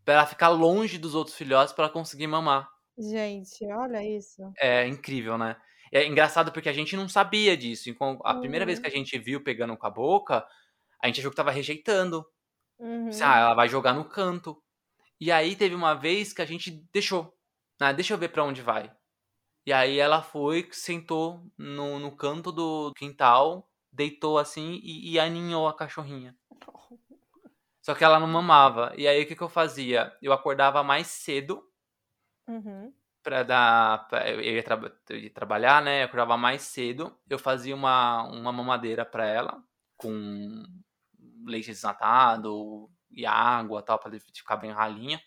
Pra ela ficar longe dos outros filhotes para conseguir mamar. Gente, olha isso. É incrível, né? É engraçado porque a gente não sabia disso. A primeira vez Uhum. que a gente viu pegando com a boca, a gente achou que tava rejeitando. Uhum. Ah, ela vai jogar no canto. E aí teve uma vez que a gente deixou. Ah, deixa eu ver pra onde vai. E aí ela foi, sentou no, no canto do quintal, deitou assim e, e aninhou a cachorrinha. Só que ela não mamava. E aí o que, que eu fazia? Eu acordava mais cedo Uhum. pra dar. Pra, eu, ia tra eu ia trabalhar, né? Eu acordava mais cedo. Eu fazia uma, uma mamadeira pra ela, com leite desnatado e água tal, pra ficar bem ralinha.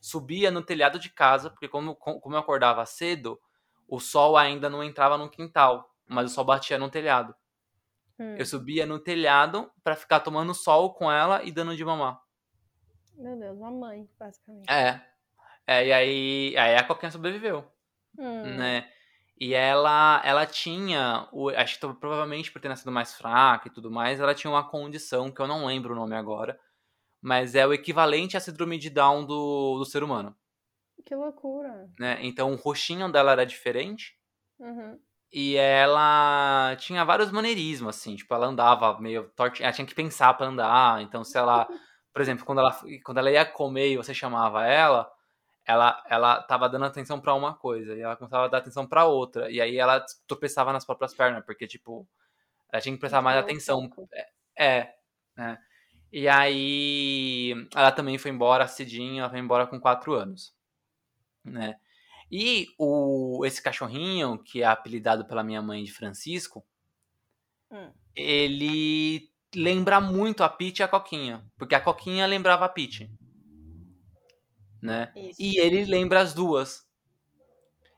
Subia no telhado de casa, porque como, como eu acordava cedo, o sol ainda não entrava no quintal, mas o sol batia no telhado. Hum. Eu subia no telhado pra ficar tomando sol com ela e dando de mamar. Meu Deus, uma mãe, basicamente. É. É, e aí, aí a Coquinha sobreviveu. Hum. né? E ela, ela tinha, o- acho que provavelmente por ter nascido mais fraca e tudo mais, ela tinha uma condição que eu não lembro o nome agora, mas é o equivalente à síndrome de Down do, do ser humano, Que loucura. né? Então o rostinho dela era diferente Uhum. e ela tinha vários maneirismos, assim, tipo, ela andava meio torta, ela tinha que pensar pra andar, então se ela, por exemplo, quando ela, quando ela ia comer e você chamava ela, ela, ela tava dando atenção pra uma coisa e ela começava a dar atenção pra outra. E aí ela tropeçava nas próprias pernas, porque, tipo, ela tinha que prestar mais atenção. pouco. É, né? E aí ela também foi embora cedinho, ela foi embora com quatro anos, né? E o, esse cachorrinho, que é apelidado pela minha mãe de Francisco, Hum. ele lembra muito a Pete e a Coquinha, porque a Coquinha lembrava a Pete, né? Isso. E ele lembra as duas.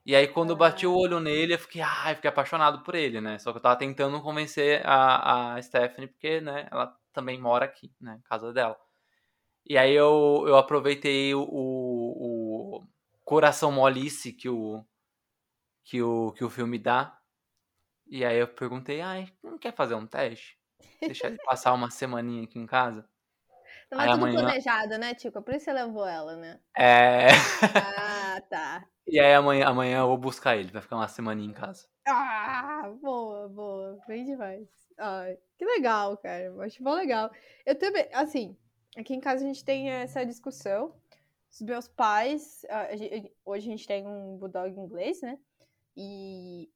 E aí, quando eu bati o olho nele, eu fiquei, ai, fiquei apaixonado por ele, né? Só que eu tava tentando convencer a, a Stephanie, porque, né, ela também mora aqui, né? Casa dela. E aí eu, eu aproveitei o, o, o coração molice que o, que, o, que o filme dá. E aí eu perguntei, ai, não quer fazer um teste? Deixar ele passar uma semaninha aqui em casa? Aí é tudo amanhã- planejado, né, Tico? Por isso você levou ela, né? É. Ah, tá. E aí amanhã, amanhã eu vou buscar ele, vai ficar uma semaninha em casa. Ah, boa, boa. Bem demais. Ai, que legal, cara. Acho bom legal. Eu também, assim, aqui em casa a gente tem essa discussão. Os meus pais, hoje a gente tem um bulldog inglês, né? E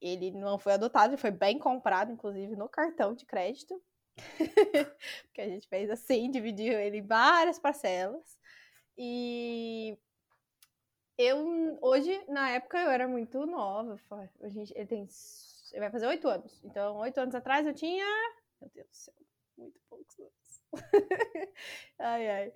ele não foi adotado, ele foi bem comprado, inclusive, no cartão de crédito. que a gente fez assim, dividiu ele em várias parcelas. E eu, hoje, na época, eu era muito nova. A gente, ele tem. Ele vai fazer oito anos. Então, oito anos atrás eu tinha. Meu Deus do céu, muito poucos anos. ai, ai.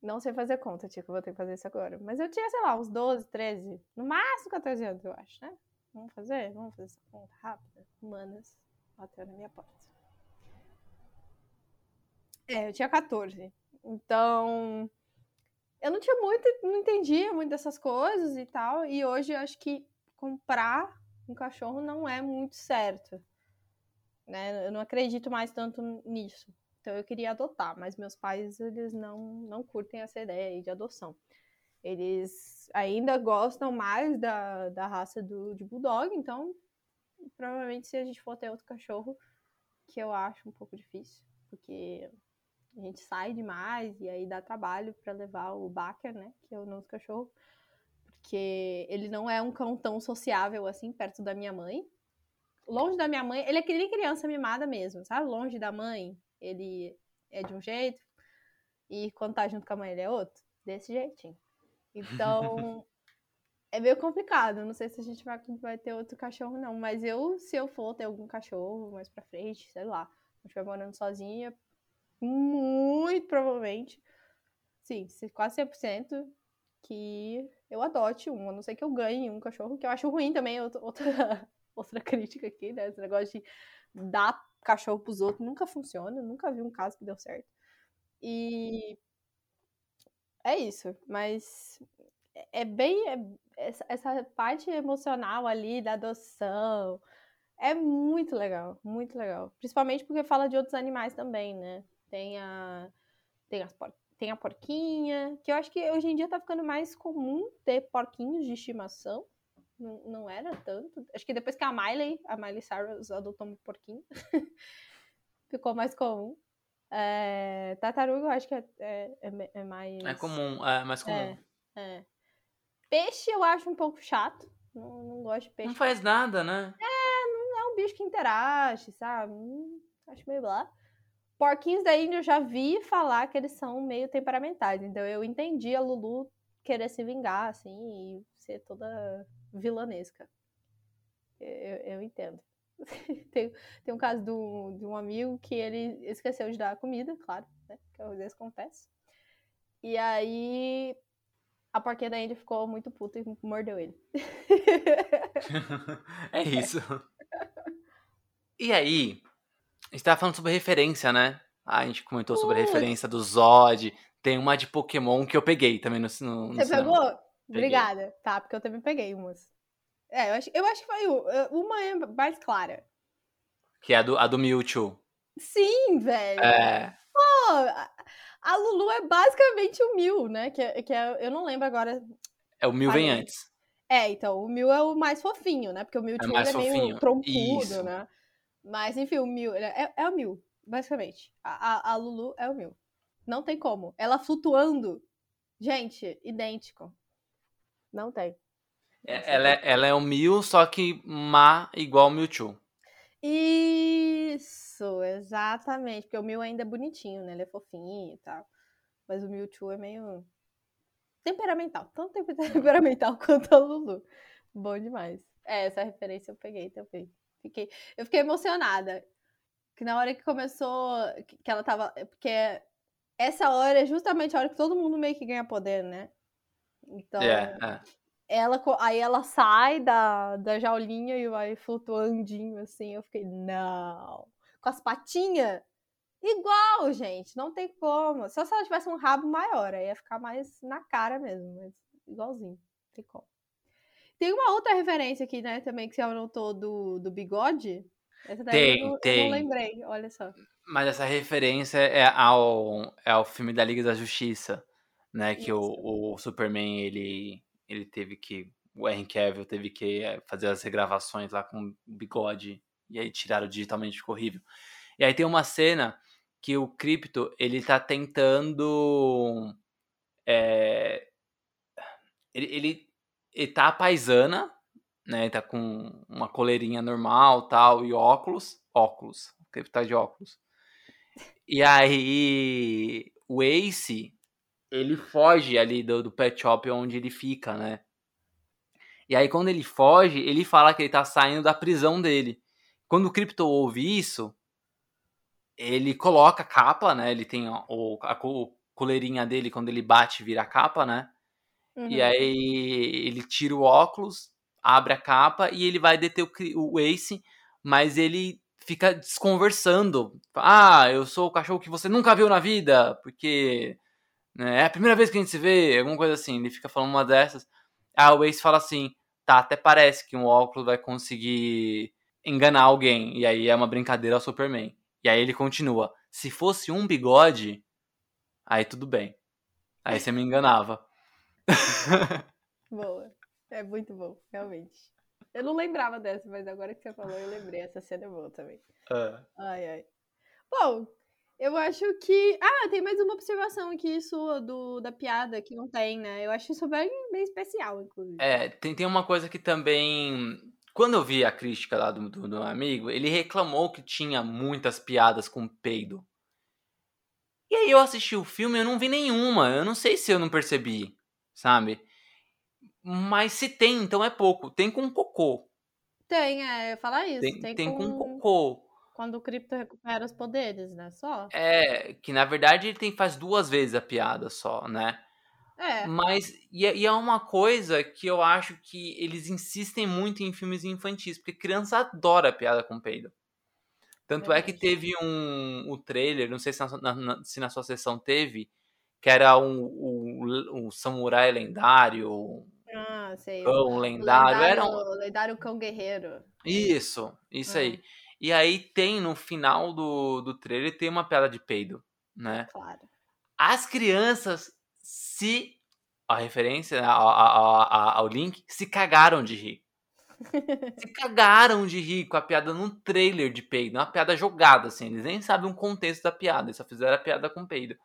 Não sei fazer conta, Tico, vou ter que fazer isso agora. Mas eu tinha, sei lá, uns 12, 13, no máximo 14 anos, eu acho, né? Vamos fazer? Vamos fazer essa conta rápida? Humanas, bateu na minha porta. É, eu tinha 14. Então, eu não tinha muito, não entendia muito dessas coisas e tal. E hoje eu acho que comprar um cachorro não é muito certo. Né? Eu não acredito mais tanto nisso. Então eu queria adotar, mas meus pais eles não, não curtem essa ideia de adoção. Eles ainda gostam mais da, da raça do, de bulldog, então provavelmente se a gente for ter outro cachorro, que eu acho um pouco difícil, porque a gente sai demais e aí dá trabalho para levar o Baker, né, que é o nosso cachorro, porque ele não é um cão tão sociável assim perto da minha mãe. Longe da minha mãe, ele é que nem criança mimada mesmo, sabe? Longe da mãe, ele é de um jeito e quando tá junto com a mãe ele é outro, desse jeitinho. Então, é meio complicado. Não sei se a gente vai, vai ter outro cachorro, não. Mas eu, se eu for ter algum cachorro mais pra frente, sei lá, eu estiver morando sozinha, muito provavelmente, sim, quase 100% que eu adote um. A não ser que eu ganhe um cachorro, que eu acho ruim também. Outra, outra crítica aqui, né? Esse negócio de dar cachorro pros outros nunca funciona. Nunca vi um caso que deu certo. E é isso. Mas é bem. É, essa parte emocional ali da adoção. É muito legal, muito legal. Principalmente porque fala de outros animais também, né? Tem a, tem, as por, tem a porquinha, que eu acho que hoje em dia tá ficando mais comum ter porquinhos de estimação. Não, não era tanto. Acho que depois que a Miley, a Miley Cyrus adotou um porquinho, ficou mais comum. É, tartaruga eu acho que é, é, é, é mais. É comum, é mais comum. É, é. Peixe eu acho um pouco chato. Não, não gosto de peixe. Não faz nada, né? É, não é um bicho que interage, sabe? Hum, acho meio lá. Porquinhos da Índia eu já vi falar que eles são meio temperamentais. Então eu entendi a Lulu querer se vingar, assim, e ser toda vilanesca. Eu, eu entendo. tem, tem um caso do, de um amigo que ele esqueceu de dar comida, claro, né? Que às vezes acontece. E aí a porquinha da Índia ficou muito puta e mordeu ele. é isso. E aí, a gente tava falando sobre referência, né? Ah, a gente comentou sobre a referência do Zod. Tem uma de Pokémon que eu peguei também no, no Você pegou? Peguei. Obrigada. Tá, porque eu também peguei umas. É, eu acho, eu acho que foi uma é mais clara. Que é a do, a do Mewtwo. Sim, velho. É. Pô, a, a Lulu é basicamente o Mew, né? Que, é, que é, eu não lembro agora. É, o Mew vem antes. É, então, o Mew é o mais fofinho, né? Porque o Mewtwo é, é meio trompudo, Isso. né? Mas, enfim, o Mil, é, é o Mil, basicamente. A, a, a, Lulu é o Mil. Não tem como. Ela flutuando. Gente, idêntico. Não tem. É, ela, é, ela é o Mil, só que má igual o Mewtwo. Isso, exatamente. Porque o Mil ainda é bonitinho, né? Ele é fofinho e tal. Mas o Mewtwo é meio temperamental. Tanto temperamental quanto a Lulu. Bom demais. É, essa referência eu peguei também. Fiquei, eu fiquei emocionada. Que na hora que começou, que ela tava. Porque essa hora é justamente a hora que todo mundo meio que ganha poder, né? Então. Yeah, é. Ela, aí ela sai da, da jaulinha e vai flutuandinho assim. Eu fiquei, não. Com as patinhas? Igual, gente. Não tem como. Só se ela tivesse um rabo maior. Aí ia ficar mais na cara mesmo. Mas igualzinho. Não tem como. Tem uma outra referência aqui, né, também, que você anotou do, do bigode. Essa daí tem, eu, tem. eu não lembrei, olha só. Mas essa referência é ao, é ao filme da Liga da Justiça, né? Que o, o Superman, ele, ele teve que. O Henry Cavill teve que eh, fazer as regravações lá com bigode. E aí tiraram digitalmente, ficou horrível. E aí tem uma cena que o Crypto, ele tá tentando. É, ele, ele ele tá paisana, né? Ele tá com uma coleirinha normal, tal, e óculos. Óculos. Porque ele tá de óculos. E aí, o Ace, ele foge ali do, do pet shop onde ele fica, né? E aí, quando ele foge, ele fala que ele tá saindo da prisão dele. Quando o Crypto ouve isso, ele coloca a capa, né? Ele tem o, a, a coleirinha dele, quando ele bate, vira a capa, né? Uhum. E aí ele tira o óculos, abre a capa e ele vai deter o, o Ace, mas ele fica desconversando. Ah, eu sou o cachorro que você nunca viu na vida, porque né? É a primeira vez que a gente se vê, alguma coisa assim. Ele fica falando uma dessas. Aí o Ace fala assim: tá, até parece que um óculos vai conseguir enganar alguém. E aí é uma brincadeira ao Superman. E aí ele continua: se fosse um bigode, aí tudo bem. Aí você me enganava. Boa. É muito bom, realmente. Eu não lembrava dessa, mas agora que você falou, eu lembrei. Essa cena é boa também. É. Ai, ai. Bom, eu acho que. Ah, tem mais uma observação aqui sua do, da piada que não tem, né? Eu acho isso bem, bem especial, inclusive. É, tem, tem uma coisa que também. Quando eu vi a crítica lá do, do, do amigo, ele reclamou que tinha muitas piadas com peido. E aí eu assisti o filme e eu não vi nenhuma. Eu não sei se eu não percebi, sabe? Mas se tem, então é pouco. Tem com cocô. Tem, é, falar isso. Tem, Tem, tem com com. cocô. Quando o cripto recupera os poderes, né? Só. É, que na verdade ele tem, faz duas vezes a piada só, né? É. Mas, e é, e é uma coisa que eu acho que eles insistem muito em filmes infantis, porque criança adora piada com peido. Tanto é que Verdade. teve um o trailer, não sei se na- na- se na sua sessão teve, que era um, o, o samurai lendário, Ah, sei. Cão o lendário, era um, lendário, lendário cão guerreiro. isso, isso Ah, aí. E aí tem no final do, do trailer tem uma piada de peido, né? claro. As crianças se a referência a- a- a- a- ao link se cagaram de rir. Se cagaram de rir com a piada num trailer de peido, uma piada jogada assim, eles nem sabem o contexto da piada, eles só fizeram a piada com peido.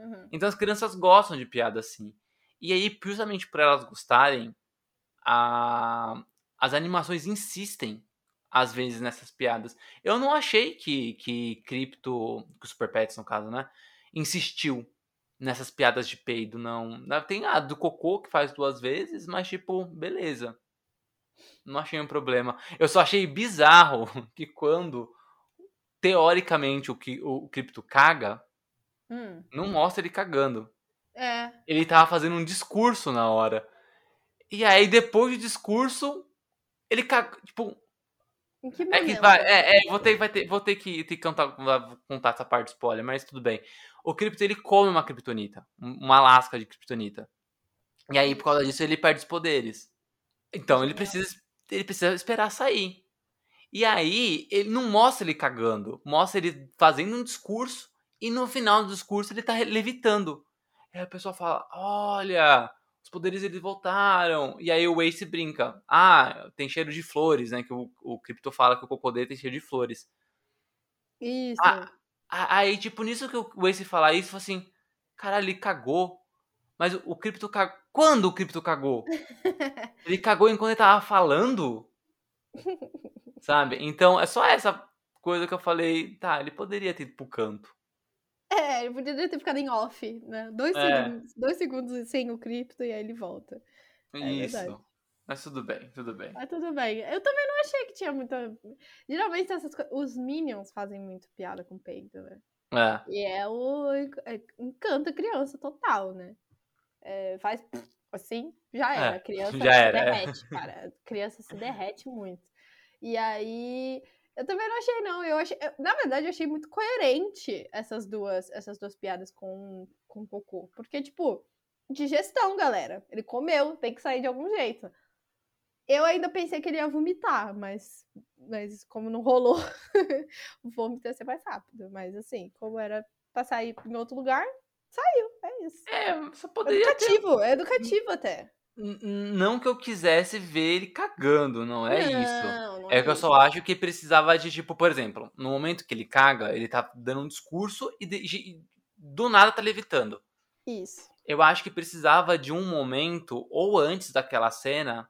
Uhum. Então as crianças gostam de piada assim. E aí, justamente por elas gostarem, a- as animações insistem, às vezes, nessas piadas. Eu não achei que, que Crypto, que o Super Pets, no caso, né? Insistiu nessas piadas de peido, não. Tem a do Cocô, que faz duas vezes, mas, tipo, beleza. Não achei um problema. Eu só achei bizarro que quando, teoricamente, o, que, o Crypto caga, Hum, não mostra ele cagando É. ele tava fazendo um discurso na hora. E aí, depois do discurso, ele cagou. Tipo, Em que é momento? que vai. É, é, vou ter, vai ter, vou ter que, ter que contar, contar essa parte spoiler, mas tudo bem. O Krypto, ele come uma Kryptonita. um- Uma lasca de Kryptonita. E aí, por causa disso, ele perde os poderes. Então, ele precisa, ele precisa esperar sair. E aí, ele não mostra ele cagando. Mostra ele fazendo um discurso. E no final do discurso, ele tá levitando. E aí a pessoa fala: Olha, os poderes eles voltaram. E aí o Ace brinca: Ah, tem cheiro de flores, né? Que o, o Crypto fala que o cocô dele tem cheiro de flores. Isso. Ah, Aí, tipo, nisso que o Ace fala isso, fala assim: Caralho, ele cagou. Mas o, o Crypto cagou. Quando o Crypto cagou? ele cagou enquanto ele tava falando? Sabe? Então, é só essa coisa que eu falei. Tá, ele poderia ter ido pro canto. É, ele poderia ter ficado em off, né? Dois, É. segundos, dois segundos sem o cripto e aí ele volta. Isso. verdade. Mas tudo bem, tudo bem. Mas tudo bem. Eu também não achei que tinha muita. Geralmente essas co- os Minions fazem muito piada com peito, né? É. E é o. é- encanta a criança total, né? É, faz assim, já era. É, a criança já se era, é. derrete, cara. Criança se derrete muito. E aí. Eu também não achei, não. Eu achei, eu- na verdade, eu achei muito coerente essas duas, essas duas piadas com, com o cocô. Porque, tipo, digestão, galera. Ele comeu, tem que sair de algum jeito. Eu ainda pensei que ele ia vomitar, mas, mas como não rolou, o vômito ia ser mais rápido. Mas assim, como era pra sair em outro lugar, saiu. É isso. É, só É poderia ter. educativo, é educativo até. Não que eu quisesse ver ele cagando, não é isso. Não, não É que eu só acho que precisava de, tipo, por exemplo, no momento que ele caga, ele tá dando um discurso e, de- e do nada tá levitando. Isso. Eu acho que precisava de um momento, ou antes daquela cena,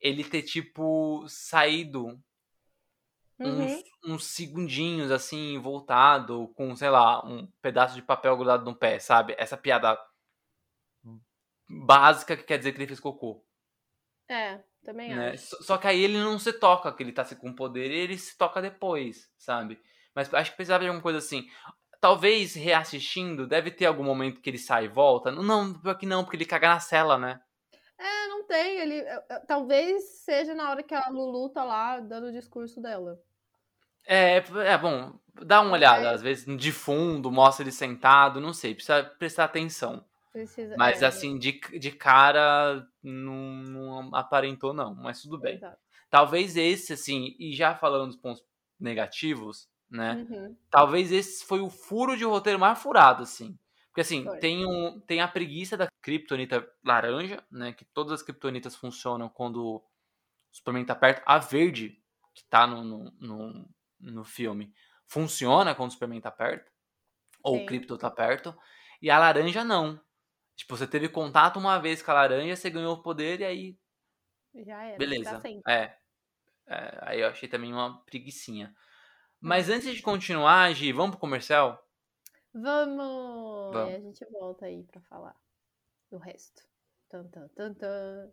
ele ter, tipo, saído Uhum. uns, uns segundinhos, assim, voltado, com, sei lá, um pedaço de papel grudado no pé, sabe? Essa piada básica que quer dizer que ele fez cocô. É, também né? acho. Só que aí ele não se toca, que ele tá com poder, e ele se toca depois, sabe? Mas acho que precisava de alguma coisa assim. Talvez reassistindo, deve ter algum momento que ele sai e volta. Não, pior que não, porque ele caga na cela, né? É, não tem. Ele, eu- eu- talvez seja na hora que a Lulu tá lá dando o discurso dela. É, é bom, dá uma olhada, é. às vezes de fundo, mostra ele sentado, não sei, precisa prestar atenção. Precisa, mas é, assim, de, de cara não, não, aparentou, não, mas tudo bem. Exato. Talvez esse, assim, e já falando dos pontos negativos, né? Uhum. Talvez esse foi o furo de roteiro mais furado, assim. Porque assim, tem, um, tem a preguiça da criptonita laranja, né? Que todas as criptonitas funcionam quando o Superman tá perto. A verde, que tá no, no, no, no filme, funciona quando o Superman tá perto. Ou Sim. o cripto tá perto. E a laranja não. Tipo, você teve contato uma vez com a laranja, você ganhou o poder e aí. Já era. Beleza. É. é. Aí eu achei também uma preguiçinha. Mas uhum. antes de continuar, Gi, vamos pro comercial? Vamos! Vamos. E a gente volta aí pra falar do resto. Tan, tan, tan, tan.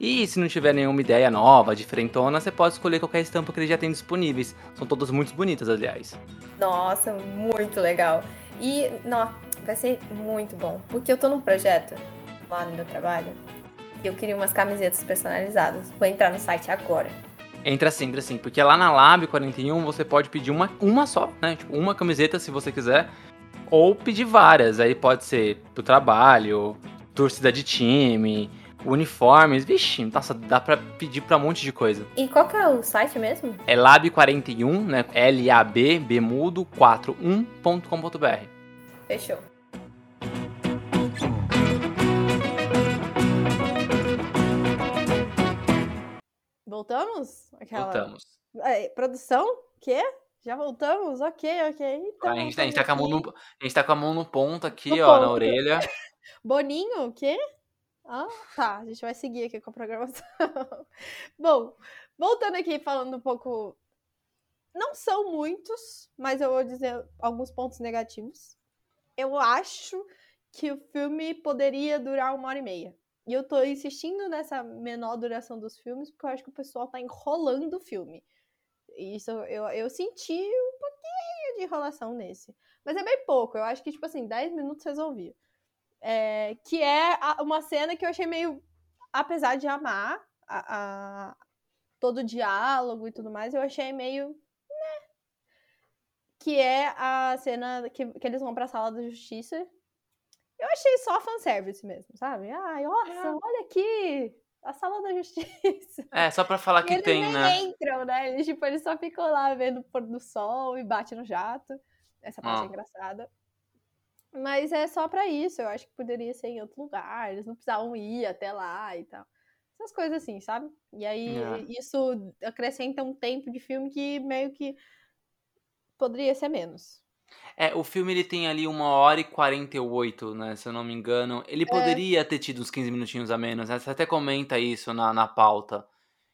E se não tiver nenhuma ideia nova, diferentona, você pode escolher qualquer estampa que ele já tem disponíveis. São todas muito bonitas, aliás. Nossa, muito legal. E, não, vai ser muito bom. Porque eu tô num projeto lá no meu trabalho eu queria umas camisetas personalizadas. Vou entrar no site agora. Entra sim, entra sim. Porque lá na Lab 41 você pode pedir uma, uma só, né? Tipo, uma camiseta se você quiser. Ou pedir várias. Aí pode ser pro trabalho, torcida de time, uniformes. Vixe, nossa, dá pra pedir pra um monte de coisa. E qual que é o site mesmo? É lab41, né? L-A-B, B mudo, 41.com.br. Fechou. Voltamos? Aquela... Voltamos. É, produção? Quê? Já voltamos? Ok, ok. Então, a, gente, tá, a, gente tá com a, mão no, a gente tá com a mão no ponto aqui, no ó, ponto. na orelha. Boninho, o quê? Ah, tá. A gente vai seguir aqui com a programação. Bom, voltando aqui falando um pouco. Não são muitos, mas eu vou dizer alguns pontos negativos. Eu acho que o filme poderia durar uma hora e meia. E eu tô insistindo nessa menor duração dos filmes, porque eu acho que o pessoal tá enrolando o filme. Isso eu, eu senti um pouquinho de enrolação nesse. Mas é bem pouco, eu acho que, tipo assim, 10 minutos resolvia. É, que é uma cena que eu achei meio. Apesar de amar a, a, todo o diálogo e tudo mais, eu achei meio. Né? Que é a cena que, que eles vão pra sala da justiça eu achei só fanservice mesmo, sabe? Ai, nossa, é. olha aqui, a sala da justiça. É, só pra falar que eles tem, nem né? entram, né? Eles, tipo, eles só ficam lá vendo o pôr do sol e bate no jato. Essa parte ah. é engraçada. Mas é só pra isso, eu acho que poderia ser em outro lugar, eles não precisavam ir até lá e tal. Essas coisas assim, sabe? E aí é. isso acrescenta um tempo de filme que meio que poderia ser menos. É, o filme ele tem ali uma hora e 48, né? Se eu não me engano. Ele é. poderia ter tido uns 15 minutinhos a menos, né? Você até comenta isso na, na pauta.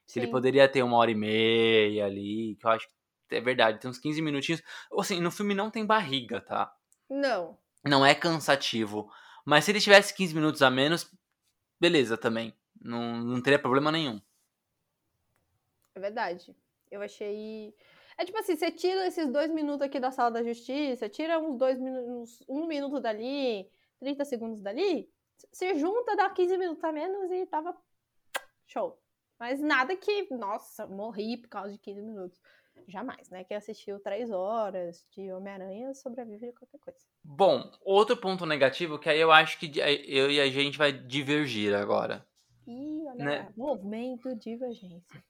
Que ele poderia ter uma hora e meia ali, que eu acho que é verdade, tem uns 15 minutinhos. Assim, no filme não tem barriga, tá? Não. Não é cansativo. Mas se ele tivesse 15 minutos a menos, beleza também. Não, não teria problema nenhum. É verdade. Eu achei. É tipo assim, você tira esses dois minutos aqui da sala da justiça, tira uns dois minutos, um minuto dali, 30 segundos dali, você junta, dá 15 minutos a menos e tava show. Mas nada que, nossa, morri por causa de 15 minutos. Jamais, né? Quem assistiu três horas de Homem-Aranha sobrevive a qualquer coisa. Bom, outro ponto negativo que aí eu acho que eu e a gente vai divergir agora. Ih, olha né? lá, movimento divergência.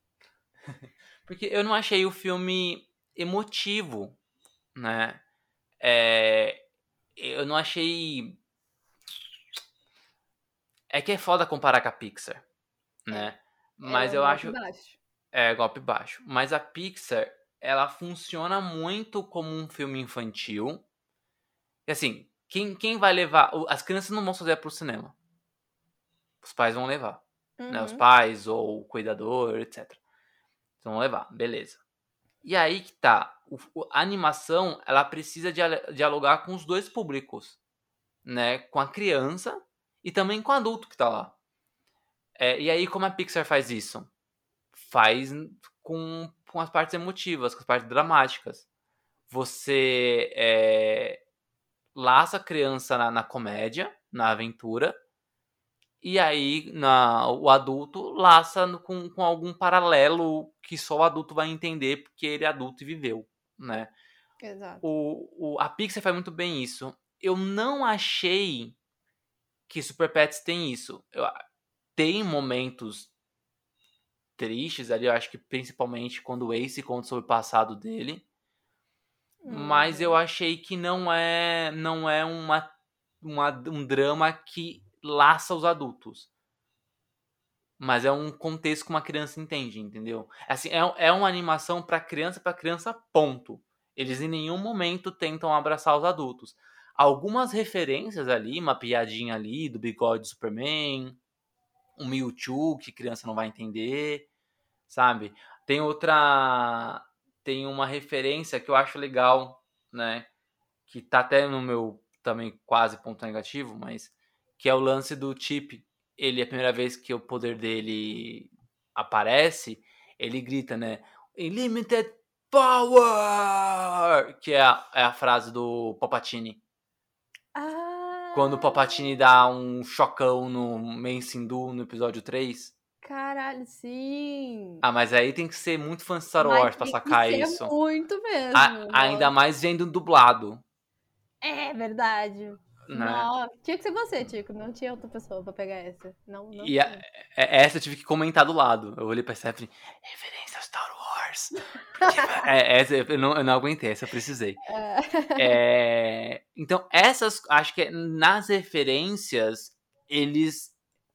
Porque eu não achei o filme emotivo, né? É, eu não achei. É que é foda comparar com a Pixar, né? É, Mas é eu acho. Baixo. É, golpe baixo. Mas a Pixar, ela funciona muito como um filme infantil. E assim, quem, quem vai levar. As crianças não vão fazer pro cinema. Os pais vão levar. Uhum. Né? Os uhum. pais ou o cuidador, etc. Então vão levar, beleza. E aí que tá. A animação, ela precisa dialogar com os dois públicos. Né? Com a criança e também com o adulto que tá lá. É, e aí, como a Pixar faz isso? Faz com com as partes emotivas, com as partes dramáticas. Você é, laça a criança na, na, comédia, na aventura, e aí na, o adulto laça no, com, com algum paralelo que só o adulto vai entender porque ele é adulto e viveu, né? Exato. O, o, a Pixar faz muito bem isso. Eu não achei que Super Pets tem isso. Eu, tem momentos tristes ali, eu acho que principalmente quando o Ace conta sobre o passado dele. Mas eu uhum. achei que não é não é uma, uma, um drama que laça os adultos. Mas é um contexto que uma criança entende, entendeu? Assim, é, é uma animação para criança, para criança, ponto. Eles em nenhum momento tentam abraçar os adultos. Algumas referências ali, uma piadinha ali do bigode do Superman, um Mewtwo que criança não vai entender, sabe? Tem outra tem uma referência que eu acho legal, né? Que tá até no meu também quase ponto negativo, mas que é o lance do Chip. Ele a primeira vez que o poder dele aparece, ele grita, né? Unlimited Power! Que é a, é a frase do Papatini. Quando o Papatini dá um chocão no Mensindu no episódio 3. Caralho, sim. Ah, mas aí tem que ser muito fã de Star Wars pra sacar que isso. muito mesmo. A, ainda mais vendo dublado. É verdade. Né? Não, tinha que ser você, Tico. Não tinha outra pessoa pra pegar essa. Não, não e a, é, essa eu tive que comentar do lado. Eu olhei pra Stephanie, referência a Star Wars. É, essa eu não, eu não aguentei, essa eu precisei. É. É, então, essas, acho que nas referências, eles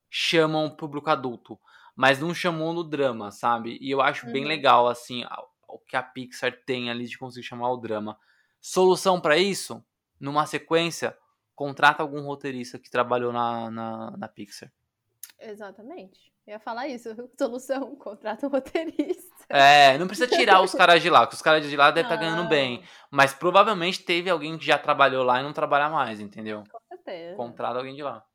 chamam o público adulto mas não chamou no drama, sabe? E eu acho uhum. bem legal, assim, o que a Pixar tem ali de conseguir chamar o drama. Solução para isso? Numa sequência, contrata algum roteirista que trabalhou na, na, na Pixar. Exatamente. Eu ia falar isso. Solução, contrata um roteirista. É, não precisa tirar os caras de lá, porque os caras de lá devem estar tá ganhando bem. Mas provavelmente teve alguém que já trabalhou lá e não trabalha mais, entendeu? Com certeza. Contrata alguém de lá.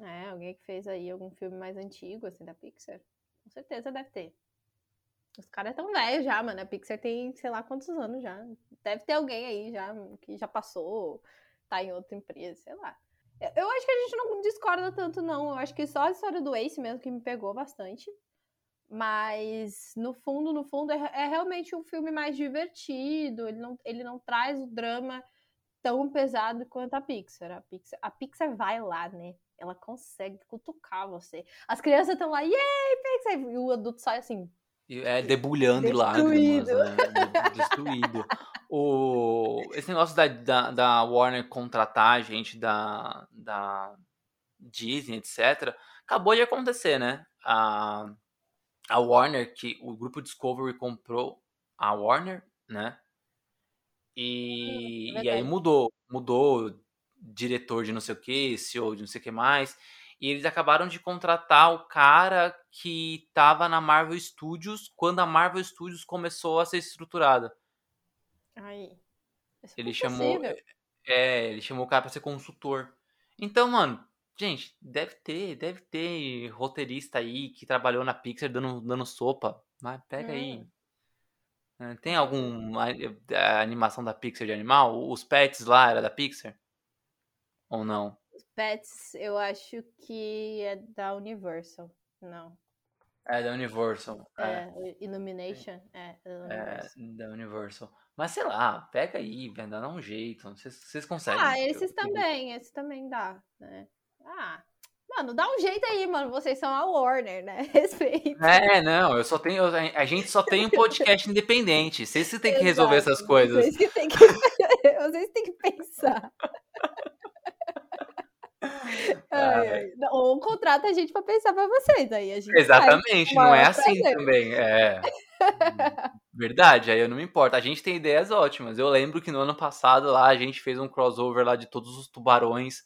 É, alguém que fez aí algum filme mais antigo, assim, da Pixar. Com certeza deve ter. Os caras tão velhos já, mano. A Pixar tem sei lá quantos anos já. Deve ter alguém aí já que já passou, tá em outra empresa, sei lá. Eu acho que a gente não discorda tanto, não. Eu acho que só a história do Ace mesmo que me pegou bastante. Mas, no fundo, no fundo, é, é realmente um filme mais divertido. Ele não, ele não traz o drama tão pesado quanto a Pixar. A Pixar, a Pixar vai lá, né? ela consegue cutucar você. As crianças estão lá, yay, Pixar! E o adulto sai assim. É, debulhando em lágrimas, né? Destruído. o, esse negócio da, da, da, Warner contratar a gente da, da Disney, etc., acabou de acontecer, né? A, a Warner, que o grupo Discovery comprou a Warner, né? E, é e aí mudou, mudou diretor de não sei o que, CEO de não sei o que mais. E eles acabaram de contratar o cara que tava na Marvel Studios quando a Marvel Studios começou a ser estruturada. Aí. Ele chamou. É, ele chamou o cara pra ser consultor. Então, mano, gente, deve ter, deve ter roteirista aí que trabalhou na Pixar dando, dando sopa. Mas pega hum. aí. É, tem alguma animação da Pixar de animal? Os pets lá era da Pixar? Ou não? Pets, eu acho que é da Universal. Não. É da Universal. É, É, Illumination. É, da é Universal. da Universal. Mas sei lá, pega aí, dar um jeito. Vocês, vocês conseguem. Ah, esses eu- também, esses também dá, né? Ah, mano, dá um jeito aí, mano. Vocês são a Warner, né? Respeito. É, não, eu só tenho. A gente só tem um podcast independente. Vocês que têm que resolver essas coisas. Vocês que têm que, vocês têm que pensar. Ai. Não, Ou contrata a gente pra pensar pra vocês. Aí a gente. Exatamente, não é assim prazer. também. É. Verdade, aí eu não me importo. A gente tem ideias ótimas. Eu lembro que no ano passado lá a gente fez um crossover lá de todos os tubarões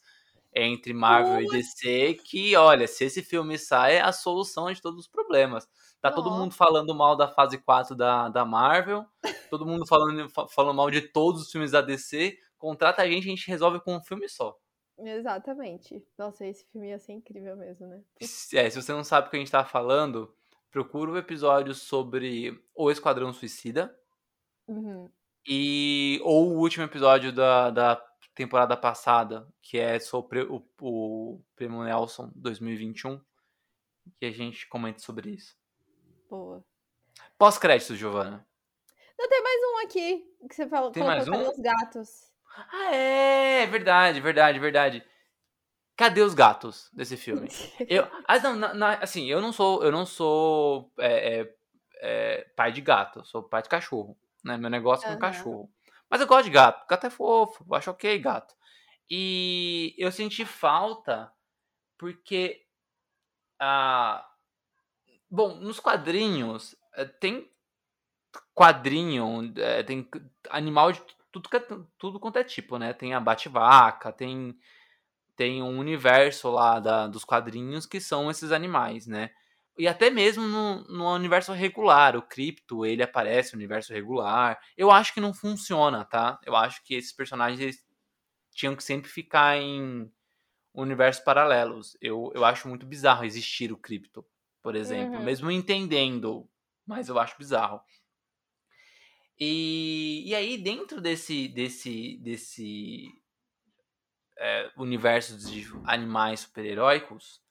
entre Marvel e DC, que olha, se esse filme sai, é a solução de todos os problemas. Tá todo mundo falando mal da fase 4 da, da Marvel, todo mundo falando, fa- falando mal de todos os filmes da DC. Contrata a gente, a gente resolve com um filme só. Exatamente. Nossa, esse filme ia ser incrível mesmo, né? Se- É, se você não sabe o que a gente tá falando, procura o episódio sobre o Esquadrão Suicida Uhum. e ou o último episódio da, da temporada passada, que é sobre o, o Prêmio Nelson 2021, que a gente comenta sobre isso. Boa. Pós-créditos, Giovana. Não, tem mais um aqui que você falou. Tem mais um? os gatos? Ah, é, verdade, verdade, verdade. Cadê os gatos desse filme? Eu, ah, não, na- na- assim, eu não sou, eu não sou é, é, é, pai de gato, sou pai de cachorro, né? Meu negócio é com Aham. cachorro. Mas eu gosto de gato, gato é fofo, eu acho ok gato. E eu senti falta porque, ah, bom, nos quadrinhos eh, tem quadrinho, eh, tem animal de tudo, que é- tudo quanto é tipo, né? Tem a bate-vaca, tem tem um universo lá da- dos quadrinhos que são esses animais, né? E até mesmo no, no universo regular, o Crypto, ele aparece no universo regular. Eu acho que não funciona, tá? Eu acho que esses personagens eles tinham que sempre ficar em universos paralelos. Eu, eu acho muito bizarro existir o Crypto, por exemplo. Uhum. Mesmo entendendo, mas eu acho bizarro. E, e aí, dentro desse, desse, desse é, universo de animais super-heróicos,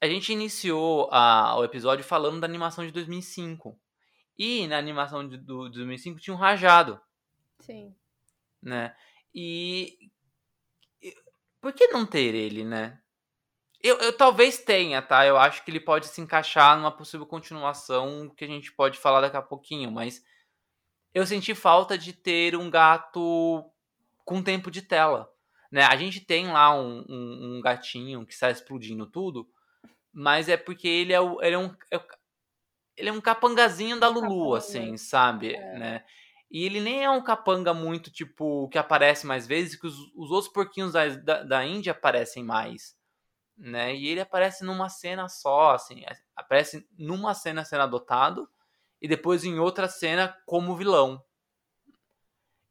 a gente iniciou a- o episódio falando da animação de 2005. E na animação de, do, de 2005 tinha um rajado, Sim. né? E, e- por que não ter ele, né? Eu, eu talvez tenha, tá? Eu acho que ele pode se encaixar numa possível continuação que a gente pode falar daqui a pouquinho, mas eu senti falta de ter um gato com tempo de tela. Né? A gente tem lá um, um- um gatinho que está explodindo tudo, mas é porque ele é, o, ele é um. é ele é um capangazinho da Lulu, assim, sabe? É. Né? E ele nem é um capanga muito, tipo, que aparece mais vezes, que os, os outros porquinhos da, da, da Índia aparecem mais. Né? E ele aparece numa cena só, assim. Aparece numa cena sendo adotado e depois em outra cena como vilão.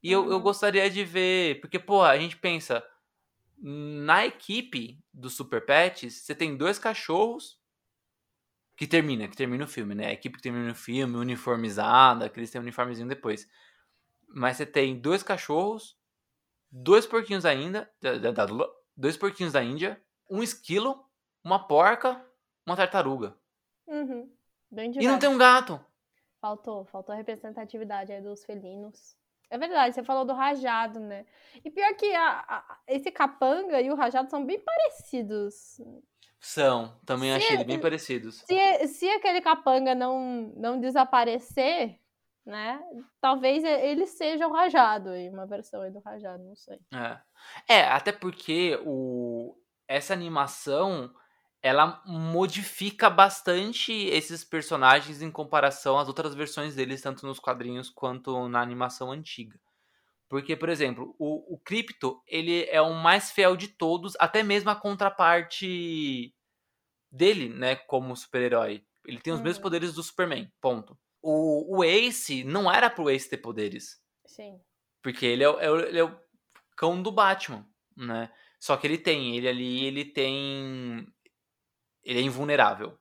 E eu, eu Uhum. gostaria de ver, porque, pô, a gente pensa, na equipe dos Super Pets, você tem dois cachorros que termina, que termina o filme, né? A equipe que termina o filme, uniformizada, que eles têm um uniformezinho depois. Mas você tem dois cachorros, dois porquinhos ainda, da, da- da- dois porquinhos da Índia, um esquilo, uma porca, uma tartaruga. Uhum. Bem E não tem um gato. Faltou, faltou a representatividade aí dos felinos. É verdade, você falou do rajado, né? E pior que a- a- esse capanga e o rajado são bem parecidos. São, também Se- achei bem parecidos. Se, se aquele capanga não, não desaparecer, né? Talvez ele seja o rajado aí, uma versão aí do rajado, não sei. É. É, até porque o, essa animação ela modifica bastante esses personagens em comparação às outras versões deles, tanto nos quadrinhos quanto na animação antiga. Porque, por exemplo, o, o Crypto, ele é o mais fiel de todos, até mesmo a contraparte dele, né, como super-herói. Ele tem os mesmos Uhum. poderes do Superman, ponto. O, o Ace, não era pro Ace ter poderes. Sim. Porque ele é, o- é ele é o cão do Batman, né? Só que ele tem, ele ali, ele tem. Ele é invulnerável,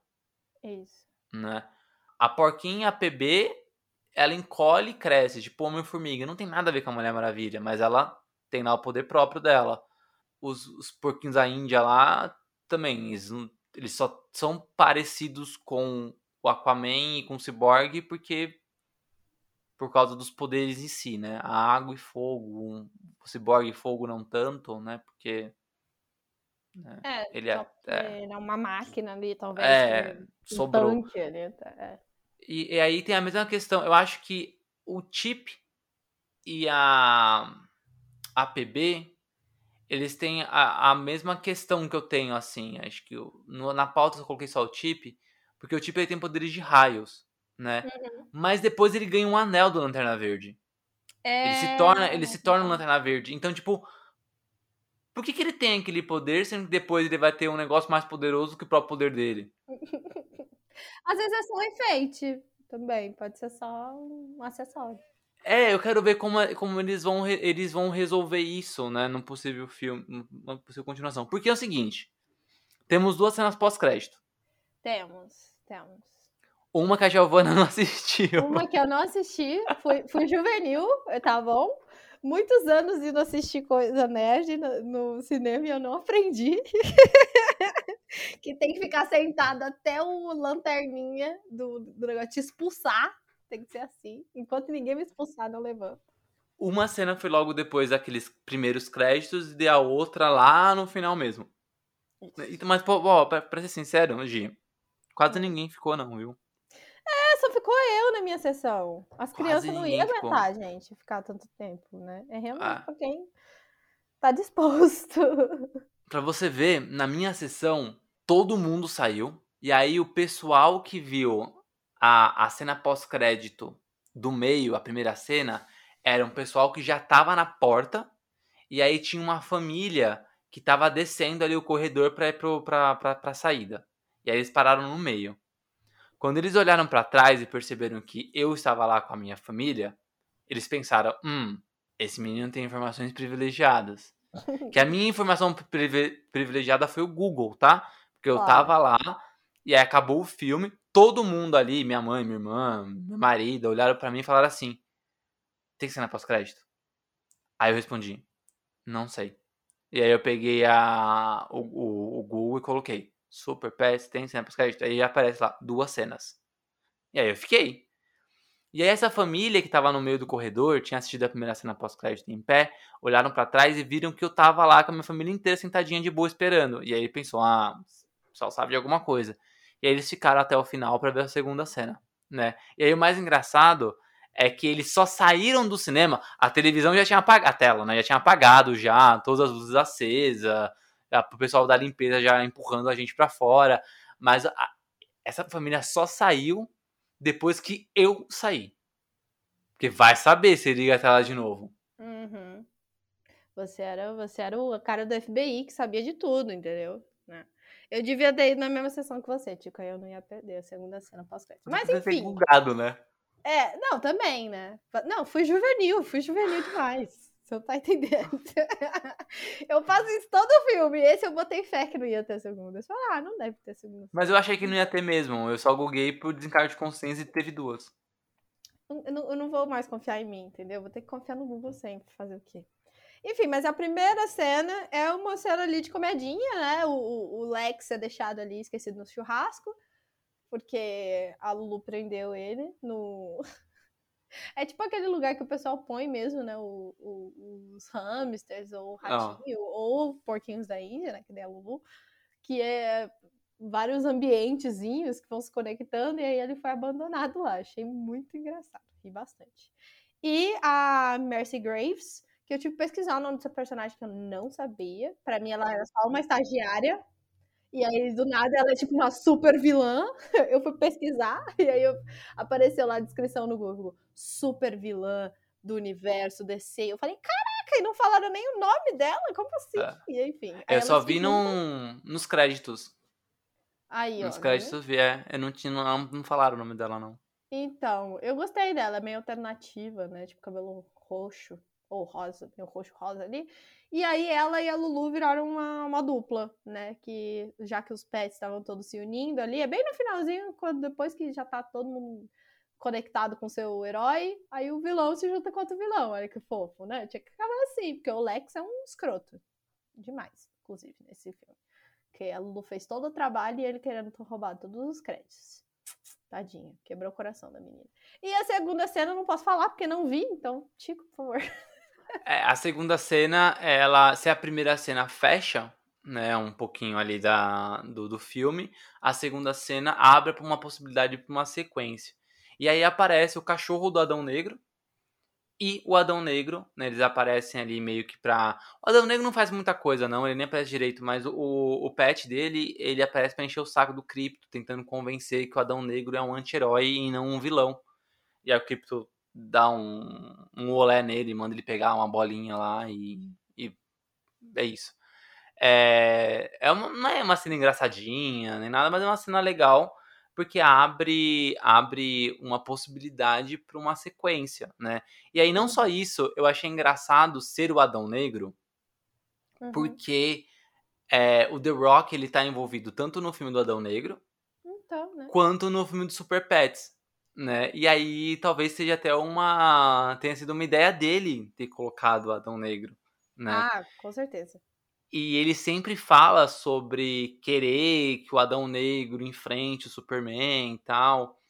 Isso. né? A porquinha, a PB, ela encolhe e cresce, tipo Homem-Formiga. Não tem nada a ver com a Mulher Maravilha, mas ela tem lá o poder próprio dela. Os, os porquinhos da Índia lá também, eles eles só são parecidos com o Aquaman e com o Cyborg porque por causa dos poderes em si, né? A água e fogo, um, o Cyborg e fogo não tanto, né? Porque né? É, ele é, é, é, uma máquina ali, talvez. É, um, sobrou. Tanque ali, tá, é. e, e aí tem a mesma questão. Eu acho que o Chip e a APB eles têm a, a mesma questão que eu tenho, assim. Acho que eu, no, na pauta eu coloquei só o Chip, porque o Chip ele tem poderes de raios, né? Uhum. Mas depois ele ganha um anel do Lanterna Verde. É... Ele se torna, ele se torna um Lanterna Verde. Então, tipo, por que, que ele tem aquele poder, sendo que depois ele vai ter um negócio mais poderoso que o próprio poder dele? Às vezes é só um enfeite também, pode ser só um acessório. É, eu quero ver como, como eles, vão, eles vão resolver isso, né, num possível filme, numa possível continuação. Porque é o seguinte, temos duas cenas pós-crédito. Temos, temos. Uma que a Giovanna não assistiu. Uma que eu não assisti, fui, fui juvenil, tá bom? Muitos anos indo assistir coisa nerd no, no cinema e eu não aprendi. que tem que ficar sentado até o lanterninha do, do negócio te expulsar tem que ser assim. Enquanto ninguém me expulsar, não levanto. Uma cena foi logo depois daqueles primeiros créditos e a outra lá no final mesmo. Isso. Mas, pô, ó, pra, pra ser sincero, Gi, quase hum. ninguém ficou, não, viu? Só ficou eu na minha sessão. As quase crianças não iam aguentar, ficou. gente, ficar tanto tempo, né? É realmente ah. pra quem tá disposto. Pra você ver, na minha sessão, todo mundo saiu. E aí o pessoal que viu a, a cena pós-crédito do meio, a primeira cena, era um pessoal que já estava na porta e aí tinha uma família que estava descendo ali o corredor para ir para a saída. E aí eles pararam no meio. Quando eles olharam para trás e perceberam que eu estava lá com a minha família, eles pensaram: hum, esse menino tem informações privilegiadas. que a minha informação privilegiada foi o Google, tá? Porque eu claro. tava lá e aí acabou o filme, todo mundo ali, minha mãe, minha irmã, meu marido, olharam para mim e falaram assim: tem cena pós-crédito? Aí eu respondi: não sei. E aí eu peguei a, o, o, o Google e coloquei: Super Pets, tem cena pós-crédito? Aí aparece lá, duas cenas. E aí eu fiquei. E aí essa família que tava no meio do corredor, tinha assistido a primeira cena pós-crédito em pé, olharam para trás e viram que eu tava lá com a minha família inteira sentadinha de boa esperando. E aí pensou, ah, pessoal sabe de alguma coisa. E aí eles ficaram até o final para ver a segunda cena, né? E aí o mais engraçado é que eles só saíram do cinema, a televisão já tinha apagado, a tela, né? Já tinha apagado já, todas as luzes acesas, o pessoal da limpeza já empurrando a gente para fora, mas a, essa família só saiu depois que eu saí. Porque vai saber se liga a tela de novo. Uhum. Você era, você era o cara do FBI que sabia de tudo, entendeu? Né? Eu devia ter ido na mesma sessão que você, Tico, aí eu não ia perder a segunda cena pós-crédito. Mas enfim. Bugado, né? É, não, também, né? Não, fui juvenil, fui juvenil demais. Você não tá entendendo. eu faço isso todo filme. Esse eu botei fé que não ia ter segunda. Eu falei, ah, não deve ter segunda. Mas eu achei que não ia ter mesmo. Eu só googlei por desencargo de consciência e teve duas. Eu não, eu não vou mais confiar em mim, entendeu? Vou ter que confiar no Google sempre. Fazer o quê? Enfim, mas a primeira cena é uma cena ali de comedinha, né? O, o Lex é deixado ali esquecido no churrasco, porque a Lulu prendeu ele no. É tipo aquele lugar que o pessoal põe mesmo, né? O, o, os hamsters, ou o ratinho, ou porquinhos da Índia, né? Que é a Lulu, que é vários ambientezinhos que vão se conectando, e aí ele foi abandonado lá. Achei muito engraçado, ri bastante. E a Mercy Graves que eu tive que pesquisar o nome dessa personagem que eu não sabia. Para mim, ela era só uma estagiária. E aí, do nada, ela é tipo uma super vilã. Eu fui pesquisar e aí eu... apareceu lá a descrição no Google: super vilã do universo DC. Eu falei, caraca, e não falaram nem o nome dela? Como assim? É. E enfim. Eu só vi num... nos créditos. Aí, ó. Nos créditos vi, é. Eu não, tinha, não, não falaram o nome dela, não. Então, eu gostei dela, é meio alternativa, né? Tipo, cabelo roxo ou rosa, tem o roxo rosa ali. E aí ela e a Lulu viraram uma, uma dupla, né? Que já que os pets estavam todos se unindo ali, é bem no finalzinho, quando depois que já tá todo mundo conectado com seu herói, aí o vilão se junta com outro vilão. Olha que fofo, né? Tinha que acabar assim, porque o Lex é um escroto. Demais, inclusive, nesse filme. Porque a Lulu fez todo o trabalho e ele querendo roubar todos os créditos. Tadinha, quebrou o coração da menina. E a segunda cena eu não posso falar porque não vi, então, Chico, por favor. É, a segunda cena, ela, se a primeira cena fecha, né, um pouquinho ali da, do, do filme, a segunda cena abre para uma possibilidade para uma sequência. E aí aparece o cachorro do Adão Negro e o Adão Negro, né, eles aparecem ali meio que pra... O Adão Negro não faz muita coisa não, ele nem aparece direito, mas o, o pet dele, ele aparece pra encher o saco do Crypto, tentando convencer que o Adão Negro é um anti-herói e não um vilão. E aí o Crypto dá um, um olé nele, manda ele pegar uma bolinha lá e, e é isso. É, é uma, não é uma cena engraçadinha nem nada, mas é uma cena legal porque abre abre uma possibilidade para uma sequência, né? E aí não só isso, eu achei engraçado ser o Adão Negro, uhum. porque é, o The Rock ele tá envolvido tanto no filme do Adão Negro, então, né? quanto no filme do Super Pets né? E aí talvez seja até uma tenha sido uma ideia dele ter colocado o Adão Negro, né? Ah, com certeza. E ele sempre fala sobre querer que o Adão Negro enfrente o Superman e tal.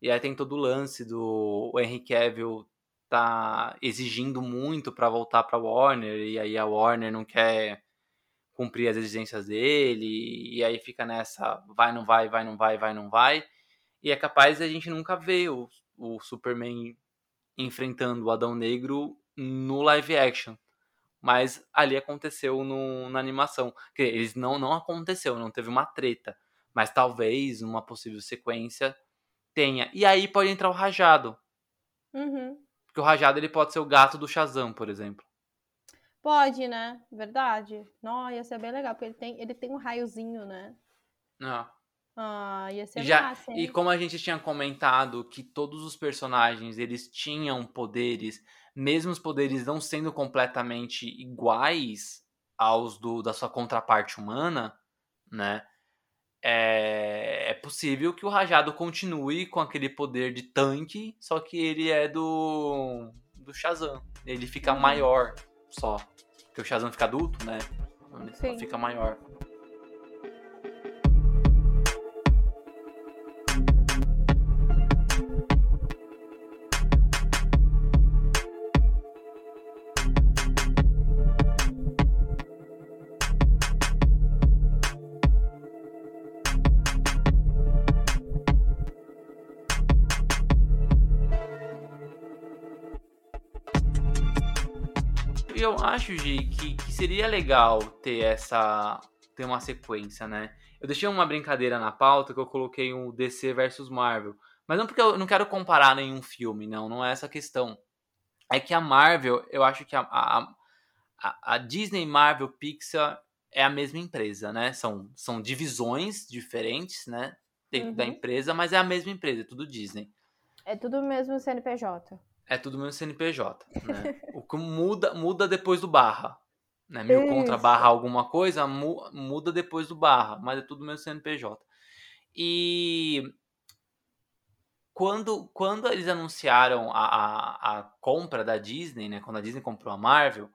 E aí tem todo o lance do o Henry Cavill tá exigindo muito para voltar para Warner e aí a Warner não quer cumprir as exigências dele e aí fica nessa vai não vai, vai não vai, vai não vai. E é capaz de a gente nunca ver o, o Superman enfrentando o Adão Negro no live action. Mas ali aconteceu no, na animação. Que eles não, não aconteceu, não teve uma treta. Mas talvez uma possível sequência tenha. E aí pode entrar o Rajado. Uhum. Porque o Rajado ele pode ser o gato do Shazam, por exemplo. Pode, né? Verdade. Não, ia ser bem legal, porque ele tem, ele tem um raiozinho, né? Ah. Ah, ia ser Já, massa, e como a gente tinha comentado que todos os personagens eles tinham poderes, mesmo os poderes não sendo completamente iguais aos do, da sua contraparte humana, né? É, é possível que o Rajado continue com aquele poder de tanque, só que ele é do do Shazam. Ele fica uhum. maior só. Porque o Shazam fica adulto, né? Ele fica maior. Acho, Gi, que, que seria legal ter essa. ter uma sequência, né? Eu deixei uma brincadeira na pauta que eu coloquei um DC versus Marvel. Mas não porque eu não quero comparar nenhum filme, não, não é essa a questão. É que a Marvel, eu acho que a, a, a, a Disney, Marvel, Pixar é a mesma empresa, né? São, são divisões diferentes, né? Dentro uhum. da empresa, mas é a mesma empresa, é tudo Disney. É tudo mesmo CNPJ. É tudo mesmo CNPJ, né? o que muda, muda depois do barra. Né? Mil Isso. contra barra alguma coisa, mu, muda depois do barra, mas é tudo mesmo CNPJ. E quando, quando eles anunciaram a, a, a, compra da Disney, né? Quando a Disney comprou a Marvel,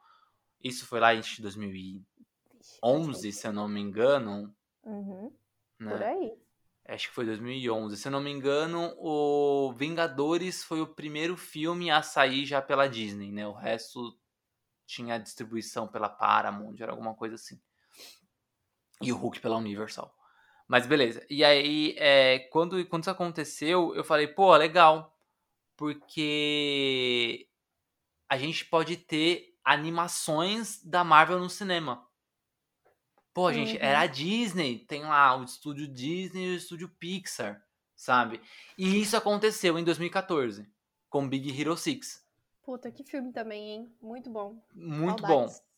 isso foi lá em 2011, se eu não me engano. Uhum. Né? Por aí acho que foi 2011. Se eu não me engano, o Vingadores foi o primeiro filme a sair já pela Disney, né? O resto tinha distribuição pela Paramount, era alguma coisa assim. E o Hulk pela Universal. Mas beleza. E aí, é, quando, quando isso aconteceu, eu falei, pô, legal. Porque a gente pode ter animações da Marvel no cinema. Pô, gente, uhum. era a Disney, tem lá o estúdio Disney e o estúdio Pixar, sabe? E isso aconteceu em 2014, com Big Hero 6. Puta, que filme também, hein? Muito bom. Muito Saudades. bom.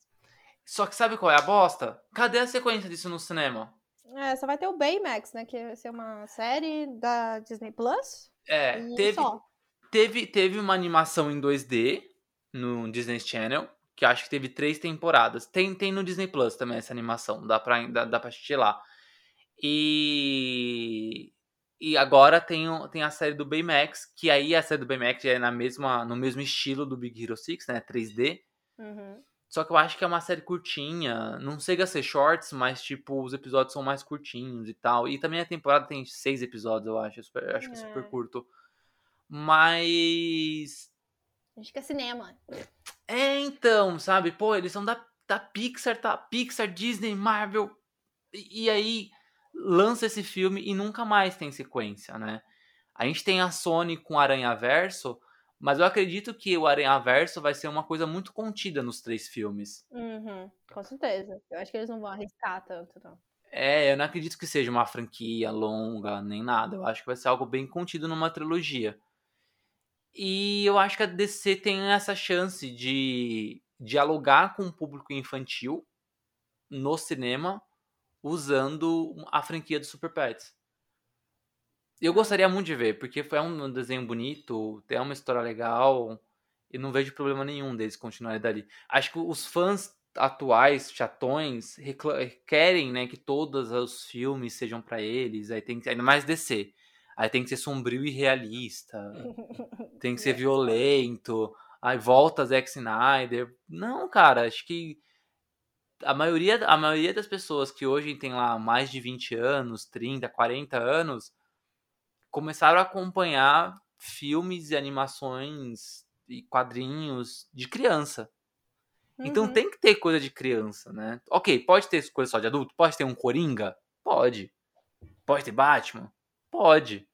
Só que sabe qual é a bosta? Cadê a sequência disso no cinema? É, só vai ter o Baymax, né? Que vai ser uma série da Disney Plus. É, teve, teve, teve uma animação em 2D no Disney Channel que acho que teve três temporadas. Tem, tem no Disney Plus também essa animação, dá pra, dá, dá pra assistir lá. E, e agora tem, tem a série do Baymax, que aí a série do Baymax é na mesma, no mesmo estilo do Big Hero 6, né? 3D. Uhum. Só que eu acho que é uma série curtinha. Não chega a ser shorts, mas, tipo, os episódios são mais curtinhos e tal. E também a temporada tem seis episódios, eu acho. Eu acho que é super É. curto. Mas. Acho que é cinema. É, então, sabe? Pô, eles são da, da Pixar, tá? Pixar, Disney, Marvel. E, e aí lança esse filme e nunca mais tem sequência, né? A gente tem a Sony com Aranha Verso, mas eu acredito que o Aranha Verso vai ser uma coisa muito contida nos três filmes. Uhum, com certeza. Eu acho que eles não vão arriscar tanto, não. É, eu não acredito que seja uma franquia longa, nem nada. Eu acho que vai ser algo bem contido numa trilogia. E eu acho que a DC tem essa chance de dialogar com o público infantil no cinema usando a franquia do Super Pets. Eu gostaria muito de ver, porque foi um desenho bonito, tem uma história legal, e não vejo problema nenhum deles continuarem dali. Acho que os fãs atuais, chatões, querem, né, que todos os filmes sejam pra eles, aí tem que, ainda mais DC. Aí tem que ser sombrio e realista, tem que ser violento, aí volta Zack Snyder. Não, cara, acho que a maioria, a maioria das pessoas que hoje tem lá mais de 20 anos, 30, 40 anos, começaram a acompanhar filmes e animações e quadrinhos de criança. Então Uhum. tem que ter coisa de criança, né? Ok, pode ter coisa só de adulto? Pode ter um Coringa? Pode. Pode ter Batman? Pode.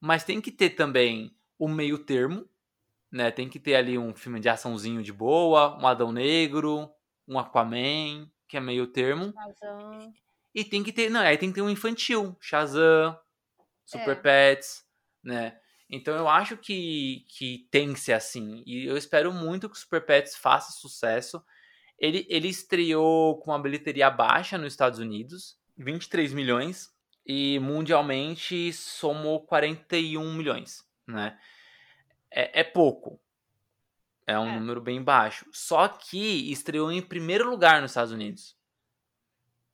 Mas tem que ter também o meio termo, né? Tem que ter ali um filme de açãozinho de boa, um Adão Negro, um Aquaman, que é meio termo. Razão. E tem que ter, não, aí tem que ter um infantil, Shazam, Super É. Pets, né? Então eu acho que, que tem que ser assim. E eu espero muito que o Super Pets faça sucesso. Ele, ele estreou com uma bilheteria baixa nos Estados Unidos, 23 milhões, e mundialmente somou 41 milhões, né? É, é pouco. É um É. número bem baixo. Só que estreou em primeiro lugar nos Estados Unidos.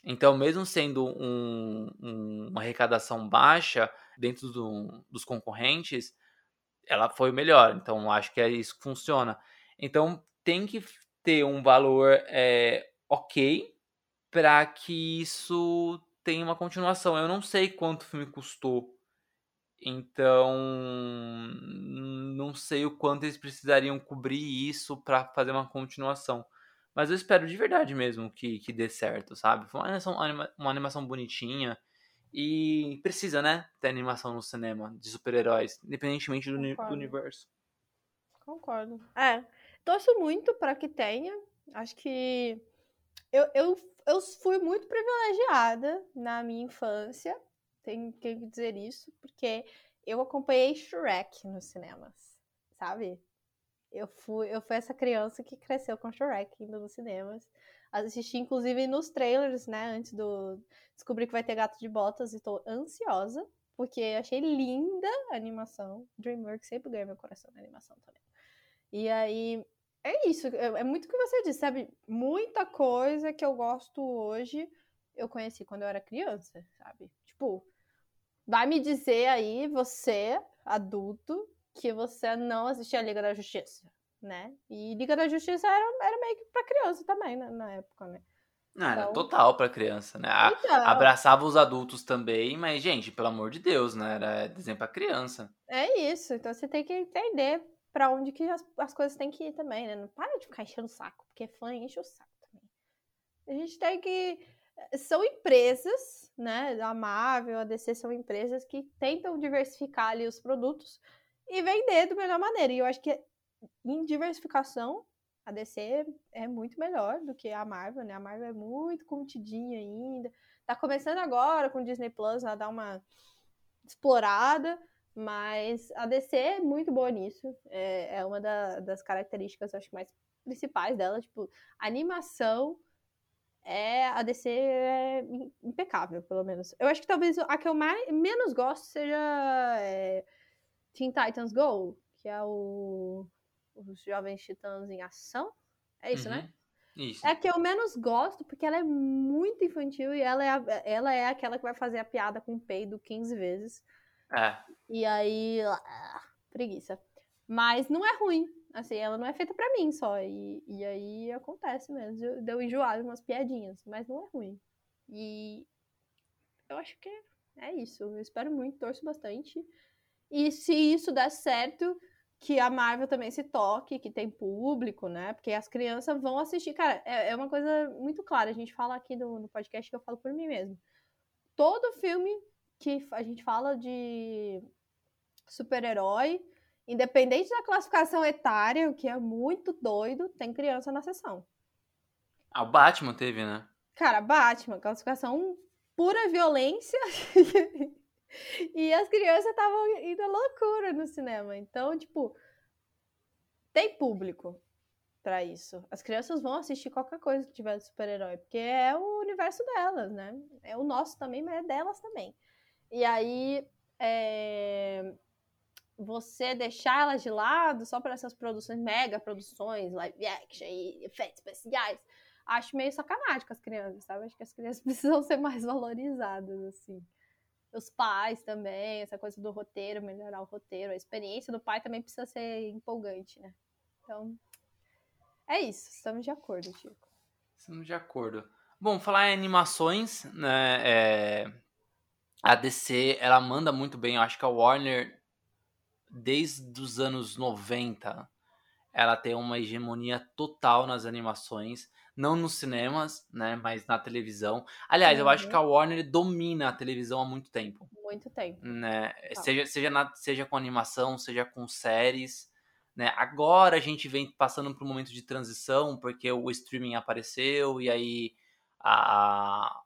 Então, mesmo sendo um- um- uma arrecadação baixa dentro do- dos concorrentes, ela foi o melhor. Então, acho que é isso que funciona. Então, tem que ter um valor é, ok para que isso tenha uma continuação. Eu não sei quanto o filme custou. Então, não sei o quanto eles precisariam cobrir isso para fazer uma continuação. Mas eu espero de verdade mesmo que, que dê certo, sabe? Foi uma animação, anima- uma animação bonitinha. E precisa, né? Ter animação no cinema de super-heróis, independentemente do, do universo. Concordo. É, torço muito para que tenha. Acho que eu, eu, eu fui muito privilegiada na minha infância, tenho que dizer isso, porque eu acompanhei Shrek nos cinemas, sabe? Eu fui, eu fui essa criança que cresceu com Shrek indo nos cinemas. Assisti, inclusive, nos trailers, né? Antes do. Descobri que vai ter gato de botas e tô ansiosa, porque achei linda a animação. Dreamworks sempre ganha meu coração na animação também. E aí, é isso. É é muito o que você disse, sabe? Muita coisa que eu gosto hoje eu conheci quando eu era criança, sabe? Tipo, vai me dizer aí, você, adulto, que você não assistia a Liga da Justiça, né? E Liga da Justiça era, era meio que pra criança também, né? Na época, né? Não, era Então- total pra criança, né? A- Então, abraçava os adultos também, mas, gente, pelo amor de Deus, né? Era desenho pra criança. é isso. Então você tem que entender pra onde que as, as coisas têm que ir também, né? Não para de ficar enchendo o saco, porque fã enche o saco também. A gente tem que. São empresas, né? A Marvel, a DC são empresas que tentam diversificar ali os produtos e vender da melhor maneira. E eu acho que em diversificação, a DC é muito melhor do que a Marvel, né? A Marvel é muito contidinha ainda. Tá começando agora com o Disney Plus a dar uma explorada, mas a DC é muito boa nisso. É, é uma da- das características, acho que mais principais dela. Tipo, a animação é a DC é im- impecável, pelo menos. Eu acho que talvez a que eu mais, menos gosto seja é, Teen Titans Go, que é o os Jovens Titãs em Ação. É isso, né? Uhum. Isso. É a que eu menos gosto, porque ela é muito infantil e ela é, a- ela é aquela que vai fazer a piada com o peido 15 vezes. É. E aí. ah, preguiça. Mas não é ruim. Assim, ela não é feita para mim só. E, e aí acontece mesmo. Deu enjoado umas piadinhas, mas não é ruim. E eu acho que é isso. Eu espero muito, torço bastante. E se isso der certo, que a Marvel também se toque, que tem público, né? Porque as crianças vão assistir. Cara, é, é uma coisa muito clara. A gente fala aqui no, no podcast que eu falo por mim mesmo. Todo filme que a gente fala de super-herói, independente da classificação etária, o que é muito doido, tem criança na sessão. Ah, o Batman teve, né? Cara, Batman, classificação pura violência. e as crianças estavam indo à loucura no cinema. Então, tipo, tem público para isso. As crianças vão assistir qualquer coisa que tiver de super-herói, porque é o universo delas, né? É o nosso também, mas é delas também. E aí, é... você deixar elas de lado só para essas produções, mega produções, live action e efeitos especiais, acho meio sacanagem com as crianças, sabe? Acho que as crianças precisam ser mais valorizadas, assim. Os pais também, essa coisa do roteiro, melhorar o roteiro. A experiência do pai também precisa ser empolgante, né? Então, é isso. Estamos de acordo, Chico. Estamos de acordo. Bom, falar em animações, né? É... A DC, ela manda muito bem. Eu acho que a Warner, desde os anos 90, ela tem uma hegemonia total nas animações não nos cinemas, né, mas na televisão. Aliás, uhum. eu acho que a uhum. Warner domina a televisão há muito tempo. Muito tempo. Né? Seja, seja, na, seja com animação, seja com séries. Né? Agora a gente vem passando por um momento de transição, porque o streaming apareceu e aí a,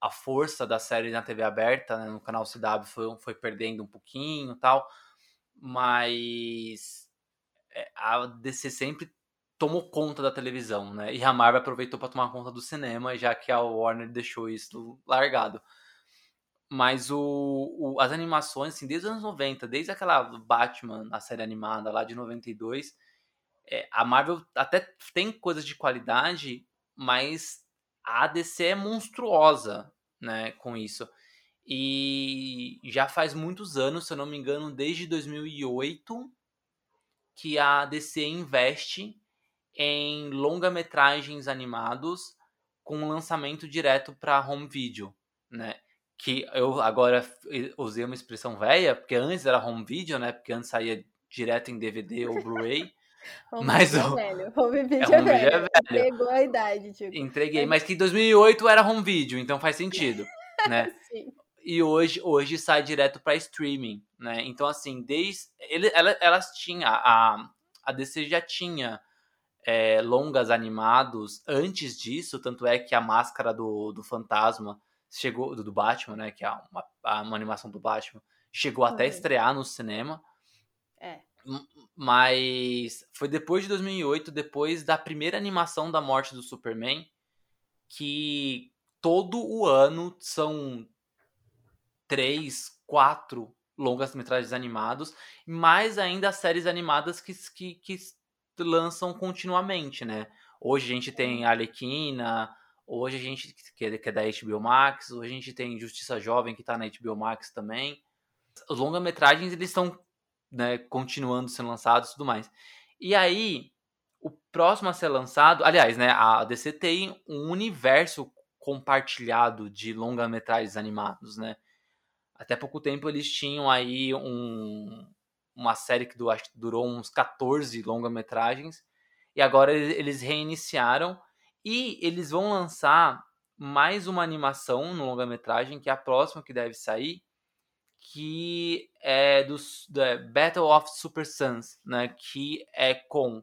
a força da série na TV aberta, né, no canal CW, foi, foi perdendo um pouquinho tal. Mas é, a DC sempre tomou conta da televisão, né? E a Marvel aproveitou para tomar conta do cinema, já que a Warner deixou isso largado. Mas o, o, as animações, assim, desde os anos 90, desde aquela Batman, a série animada lá de 92, é, a Marvel até tem coisas de qualidade, mas a ADC é monstruosa, né, com isso. E já faz muitos anos, se eu não me engano, desde 2008, que a DC investe em longa-metragens animados com lançamento direto para home video, né? Que eu agora usei uma expressão velha, porque antes era home video, né? Porque antes saía direto em DVD ou Blu-ray. Mas o... é velho. Home video, é, home é, velho. é velho. Pegou a idade, tipo. Entreguei, mas que em 2008 era home video, então faz sentido, né? Sim. E hoje, hoje sai direto para streaming, né? Então assim, desde ele, ela, elas tinham a a DC já tinha é, longas animados antes disso, tanto é que a máscara do, do fantasma chegou, do, do Batman, né, que é uma, uma animação do Batman, chegou até a estrear no cinema. É. Mas foi depois de 2008, depois da primeira animação da morte do Superman, que todo o ano são três, quatro longas metragens animados, mais ainda as séries animadas que, que, que lançam continuamente, né? Hoje a gente tem Arlequina, hoje a gente, que é, que é da HBO Max, hoje a gente tem Justiça Jovem, que tá na HBO Max também. Os longa-metragens, eles estão né, continuando sendo lançados e tudo mais. E aí, o próximo a ser lançado, aliás, né, a DC tem um universo compartilhado de longa-metragens animados, né? Até pouco tempo eles tinham aí um, uma série que durou uns 14 longa-metragens. E agora eles reiniciaram e eles vão lançar mais uma animação no longa-metragem, que é a próxima que deve sair, que é do Battle of Super Sons, né? Que é com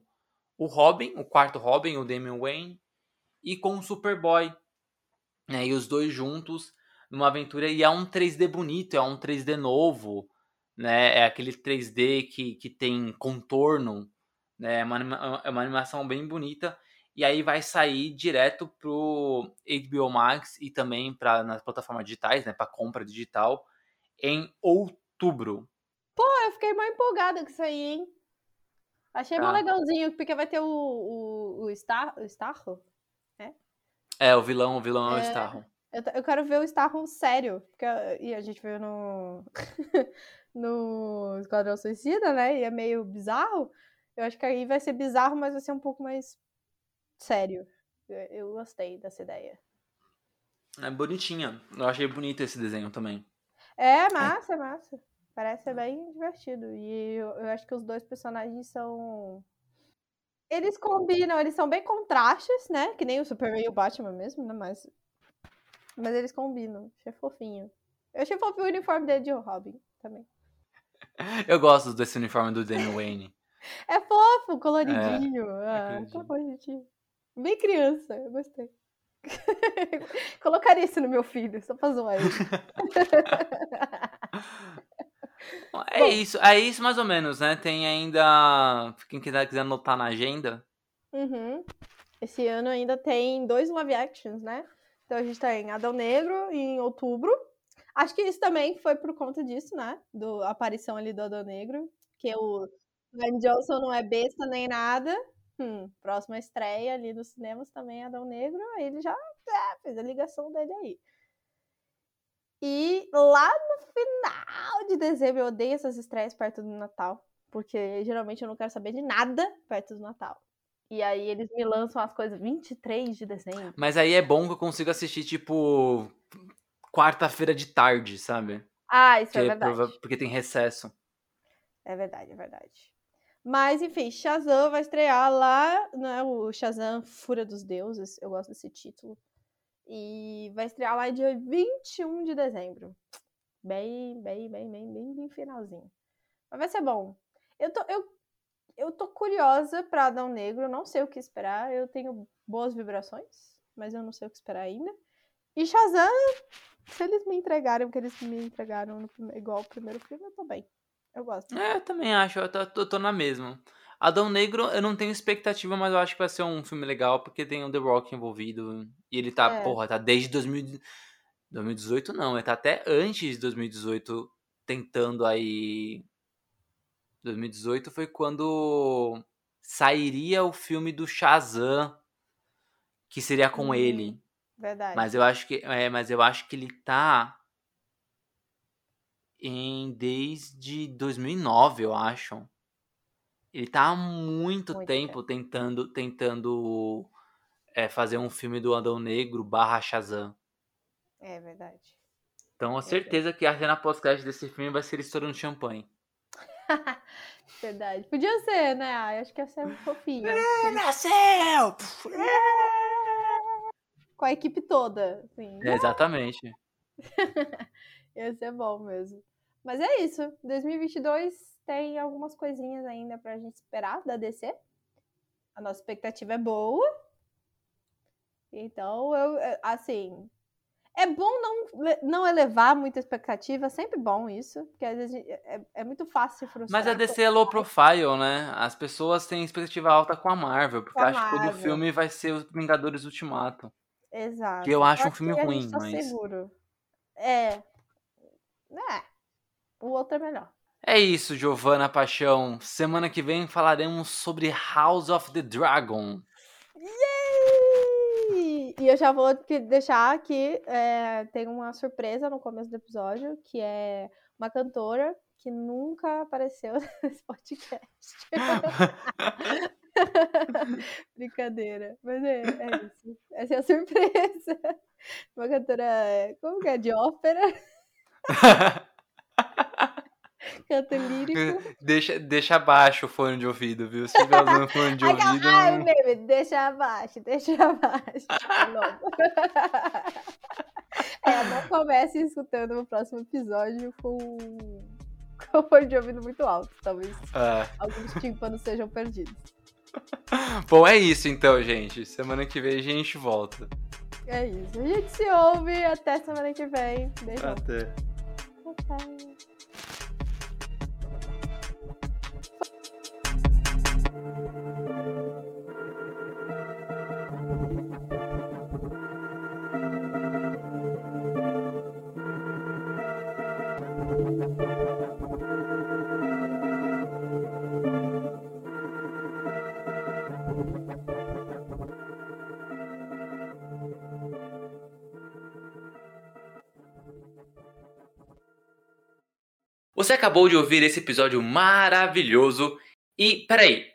o Robin, o quarto Robin, o Damian Wayne, e com o Superboy. Né, e os dois juntos numa aventura. E é um 3D bonito, é um 3D novo né? É aquele 3D que, que tem contorno, né? É uma, é uma animação bem bonita. E aí vai sair direto pro HBO Max e também para nas plataformas digitais, né? Para compra digital em outubro. Pô, eu fiquei mais empolgada com isso aí, hein? Achei ah. legalzinho, porque vai ter o, o, o, Star, o Starro, né? É, o vilão, o vilão é, é o Starro. Eu, eu quero ver o Starro sério, porque e a gente viu no no Esquadrão Suicida, né? E é meio bizarro. Eu acho que aí vai ser bizarro, mas vai ser um pouco mais sério. Eu, eu gostei dessa ideia. É bonitinha. Eu achei bonito esse desenho também. É massa, é massa. Parece ser bem divertido. E eu, eu acho que os dois personagens são. Eles combinam, eles são bem contrastes, né? Que nem o Superman e o Batman mesmo, né? Mas. Mas eles combinam. Achei fofinho. Eu achei fofinho o uniforme dele de Robin também. Eu gosto desse uniforme do Daniel Wayne. É fofo, coloridinho. É, ah, é bonitinho. Bem criança, eu gostei. Colocaria isso no meu filho, só pra zoar ele. É Bom, isso, é isso mais ou menos, né? Tem ainda. Quem quiser, quiser anotar na agenda. Uhum. Esse ano ainda tem dois live actions, né? Então a gente tem Adão Negro em outubro. Acho que isso também foi por conta disso, né? Do a aparição ali do Adão Negro. Que o Van Johnson não é besta nem nada. Hum, próxima estreia ali nos cinemas também é Adão Negro. Ele já é, fez a ligação dele aí. E lá no final de dezembro, eu odeio essas estreias perto do Natal. Porque geralmente eu não quero saber de nada perto do Natal. E aí eles me lançam as coisas 23 de dezembro. Mas aí é bom que eu consigo assistir, tipo, quarta-feira de tarde, sabe? Ah, isso é porque, é verdade. Porque tem recesso. É verdade, é verdade. Mas, enfim, Shazam vai estrear lá, né? O Shazam Fúria dos Deuses. Eu gosto desse título. E vai estrear lá dia 21 de dezembro. Bem, bem, bem, bem, bem, bem finalzinho. Mas vai ser bom. Eu tô, eu, eu tô curiosa pra Adão Negro, não sei o que esperar. Eu tenho boas vibrações, mas eu não sei o que esperar ainda. E Shazam, se eles me entregarem o que eles me entregaram no, igual o primeiro filme, eu tô bem. Eu gosto. É, eu também acho, eu tô, eu tô na mesma. Adão Negro, eu não tenho expectativa, mas eu acho que vai ser um filme legal, porque tem o The Rock envolvido. E ele tá, é. porra, tá desde 2000, 2018, não, ele tá até antes de 2018 tentando aí. 2018 foi quando sairia o filme do Shazam, que seria com hum, ele. Verdade. Mas eu acho que, é, mas eu acho que ele tá em desde 2009, eu acho. Ele tá há muito, muito tempo, tentando tentando é, fazer um filme do Adão Negro barra Shazam. É verdade. Então, a é certeza que a cena pós-crédito desse filme vai ser estourando champanhe. verdade. Podia ser, né? Ah, acho que ia ser fofinho. É, nasceu! Com a equipe toda. Assim. É, exatamente. ia ser bom mesmo. Mas é isso. 2022 tem algumas coisinhas ainda pra gente esperar da DC. A nossa expectativa é boa. Então, eu, é, assim, é bom não, não elevar muita expectativa, é sempre bom isso, porque às vezes é, é muito fácil frustrar. Mas a DC é low profile, né? As pessoas têm expectativa alta com a Marvel, porque acho que todo filme vai ser os Vingadores Ultimato. Exato. Que eu acho um filme ruim, tá mas. Seguro. É. É. O outro é melhor. É isso, Giovana Paixão. Semana que vem falaremos sobre House of the Dragon. Yay! E eu já vou deixar aqui, é, tem uma surpresa no começo do episódio, que é uma cantora que nunca apareceu nesse podcast. Brincadeira. Mas é, é, isso. Essa é a surpresa. Uma cantora, como que é? De ópera. Canto lírico. Deixa, deixa abaixo o fone de ouvido, viu? Se tiver usando fone de ouvido. Ai, não... Baby, deixa abaixo, deixa abaixo. é, não comece escutando o próximo episódio com, com o fone de ouvido muito alto. Talvez é. alguns tímpanos sejam perdidos. Bom, é isso então, gente. Semana que vem a gente volta. É isso. A gente se ouve. Até semana que vem. Beijo. Até. Até. Você acabou de ouvir esse episódio maravilhoso. E, peraí,